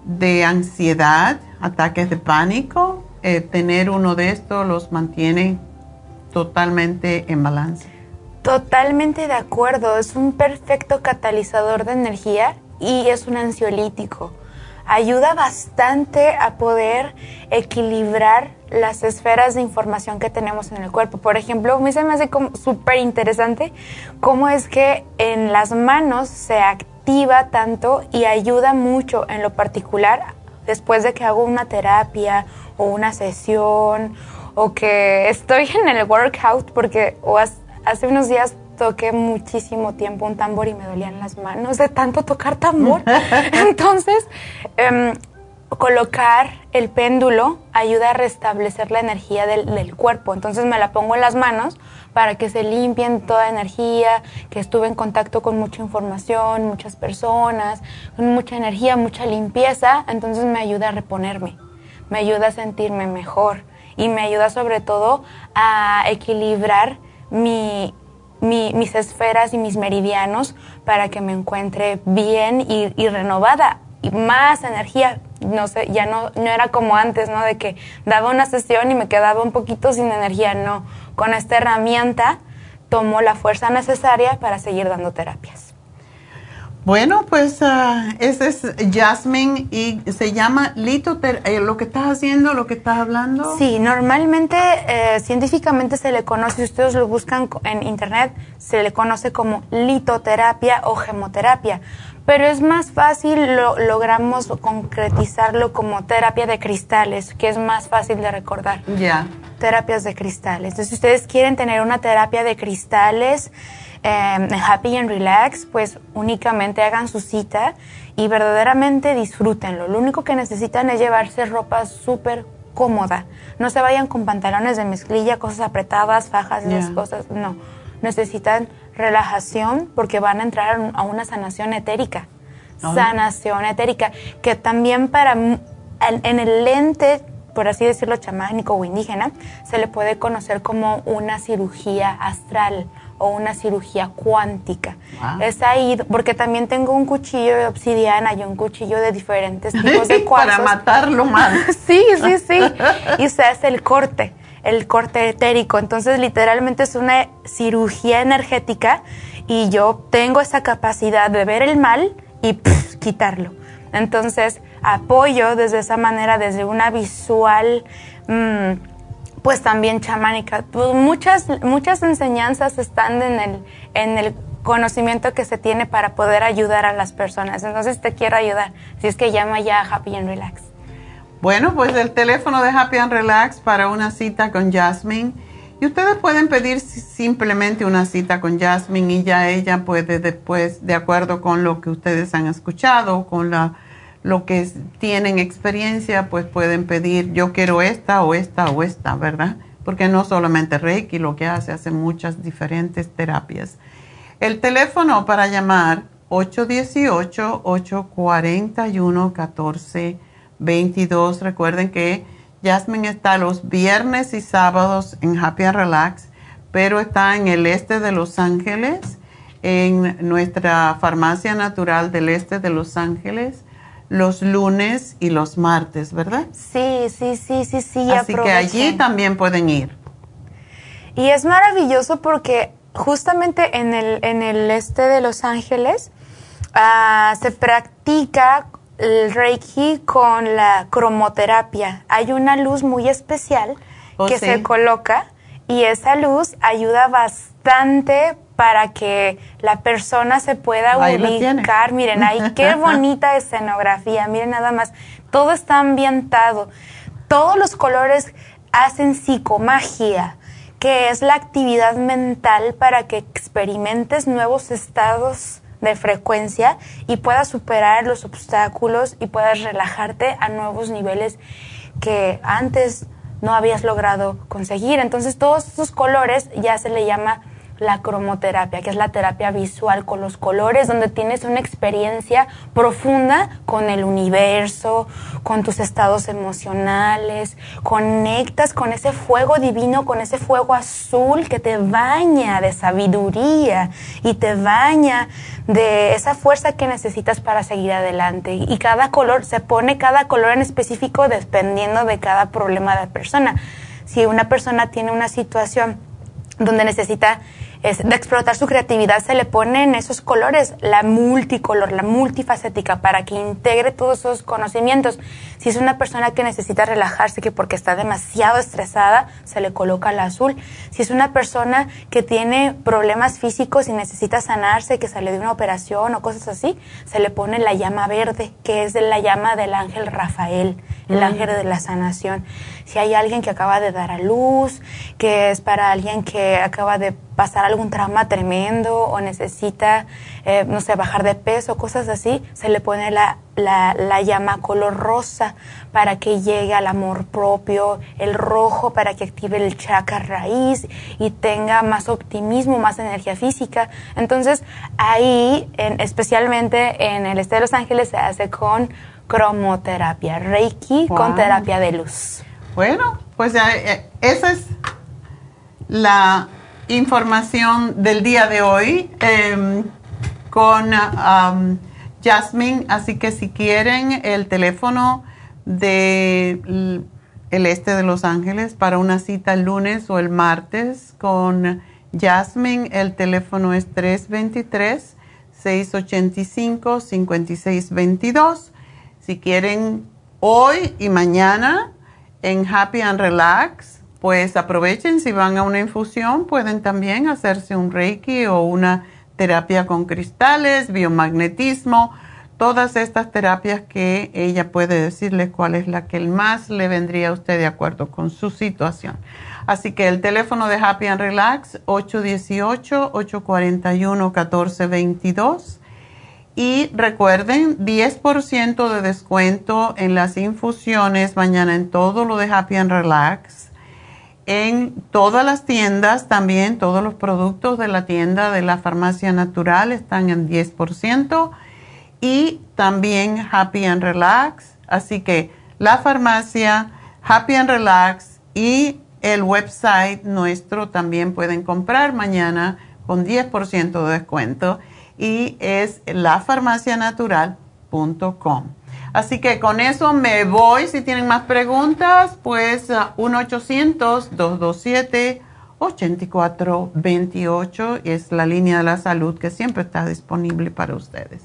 de ansiedad, ataques de pánico, eh, tener uno de estos los mantiene totalmente en balance.
Totalmente de acuerdo, es un perfecto catalizador de energía y es un ansiolítico. Ayuda bastante a poder equilibrar las esferas de información que tenemos en el cuerpo. Por ejemplo, a mí se me hace súper interesante cómo es que en las manos se activa tanto y ayuda mucho en lo particular después de que hago una terapia o una sesión o que estoy en el workout porque hace unos días toqué muchísimo tiempo un tambor y me dolían las manos de tanto tocar tambor. Entonces, em, colocar el péndulo ayuda a restablecer la energía del, cuerpo. Entonces me la pongo en las manos para que se limpien toda energía, que estuve en contacto con mucha información, muchas personas, con mucha energía, mucha limpieza. Entonces me ayuda a reponerme, me ayuda a sentirme mejor y me ayuda sobre todo a equilibrar mi, mis esferas y mis meridianos para que me encuentre bien y, renovada y más energía. No sé, ya no, no era como antes, ¿no? De que daba una sesión y me quedaba un poquito sin energía. No, con esta herramienta tomo la fuerza necesaria para seguir dando terapias.
Bueno, pues uh, ese es Jasmine y se llama litoterapia. Eh, lo que estás haciendo, lo que estás hablando.
Sí, normalmente eh, científicamente se le conoce, si ustedes lo buscan en internet, se le conoce como litoterapia o gemoterapia. Pero es más fácil, lo, logramos concretizarlo como terapia de cristales, que es más fácil de recordar.
Ya.
Terapias de cristales. Entonces, si ustedes quieren tener una terapia de cristales, eh, Happy and Relax, pues únicamente hagan su cita y verdaderamente disfrútenlo. Lo único que necesitan es llevarse ropa súper cómoda. No se vayan con pantalones de mezclilla, cosas apretadas, fajas, esas cosas. No. Necesitan relajación porque van a entrar a una sanación etérica. Ah. Sanación etérica. Que también para en el lente por así decirlo, chamánico o indígena, se le puede conocer como una cirugía astral o una cirugía cuántica. Es ahí, porque también tengo un cuchillo de obsidiana y un cuchillo de diferentes tipos de cuarzos.
Para matarlo más.
sí, sí, sí. Y se hace el corte, el corte etérico. Entonces, literalmente es una cirugía energética y yo tengo esa capacidad de ver el mal y quitarlo. Entonces, apoyo desde esa manera, desde una visual... Mm, pues también chamánica. Pues muchas, muchas enseñanzas están en el, en el conocimiento que se tiene para poder ayudar a las personas. Entonces te quiero ayudar. Si es que llama ya Happy and Relax.
Bueno, pues el teléfono de Happy and Relax para una cita con Jasmine. Y ustedes pueden pedir simplemente una cita con Jasmine y ya ella puede después, de acuerdo con lo que ustedes han escuchado, con lo que tienen experiencia, pues pueden pedir, yo quiero esta o esta o esta, ¿verdad? Porque no solamente Reiki lo que hace, hace muchas diferentes terapias. El teléfono para llamar 818-841-1422. Recuerden que Jasmine está los viernes y sábados en Happy and Relax, pero está en el este de Los Ángeles, en nuestra farmacia natural del este de Los Ángeles los lunes y los martes, ¿verdad?
Sí, sí, sí, sí, sí.
Así que allí también pueden ir.
Y es maravilloso porque justamente en el, en el este de Los Ángeles ah, se practica el Reiki con la cromoterapia. Hay una luz muy especial oh, que se coloca y esa luz ayuda bastante para que la persona se pueda ubicar. Miren, ahí qué bonita escenografía, miren nada más, todo está ambientado, todos los colores hacen psicomagia, que es la actividad mental para que experimentes nuevos estados de frecuencia y puedas superar los obstáculos y puedas relajarte a nuevos niveles que antes no habías logrado conseguir. Entonces todos esos colores ya se le llama la cromoterapia, que es la terapia visual con los colores, donde tienes una experiencia profunda con el universo, con tus estados emocionales, conectas con ese fuego divino, con ese fuego azul que te baña de sabiduría y te baña de esa fuerza que necesitas para seguir adelante. Y cada color, se pone cada color en específico dependiendo de cada problema de persona. Si una persona tiene una situación donde necesita es, de explotar su creatividad, se le ponen esos colores, la multicolor, la multifacética, para que integre todos esos conocimientos. Si es una persona que necesita relajarse, que porque está demasiado estresada, se le coloca el azul. Si es una persona que tiene problemas físicos y necesita sanarse, que sale de una operación o cosas así, se le pone la llama verde, que es de la llama del ángel Rafael, el
Mm.
ángel de la sanación. Si hay alguien que acaba de dar a luz, que es para alguien que acaba de pasar algún trauma tremendo o necesita, eh, no sé, bajar de peso, cosas así, se le pone la, la, la llama color rosa para que llegue al amor propio, el rojo para que active el chakra raíz y tenga más optimismo, más energía física. Entonces, ahí, en- especialmente en el este de Los Ángeles, se hace con cromoterapia, Reiki con terapia de luz.
Bueno, pues eh, eh, esa es la información del día de hoy em, con um, Jasmine. Así que si quieren el teléfono de l- el este de Los Ángeles para una cita el lunes o el martes con Jasmine, el teléfono es 323-685-5622. Si quieren hoy y mañana en Happy and Relax, pues aprovechen si van a una infusión, pueden también hacerse un Reiki o una terapia con cristales, biomagnetismo, todas estas terapias que ella puede decirles cuál es la que más le vendría a usted de acuerdo con su situación. Así que el teléfono de Happy and Relax 818-841-1422 y recuerden, 10% de descuento en las infusiones mañana en todo lo de Happy and Relax. En todas las tiendas también, todos los productos de la tienda de la farmacia natural están en 10%. Y también Happy and Relax. Así que la farmacia, Happy and Relax y el website nuestro también pueden comprar mañana con 10% de descuento y es lafarmacianatural.com. Así que con eso me voy. Si tienen más preguntas, pues ah, 1-800-227-8428 es la línea de la salud que siempre está disponible para ustedes.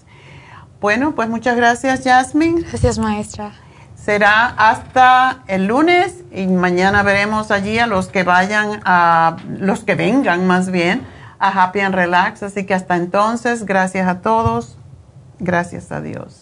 Bueno, pues muchas gracias, Jasmine.
Gracias, maestra.
Será hasta el lunes y mañana veremos allí a los que vayan a, los que vengan más bien a Happy and Relax. Así que hasta entonces, gracias a todos. Gracias a Dios.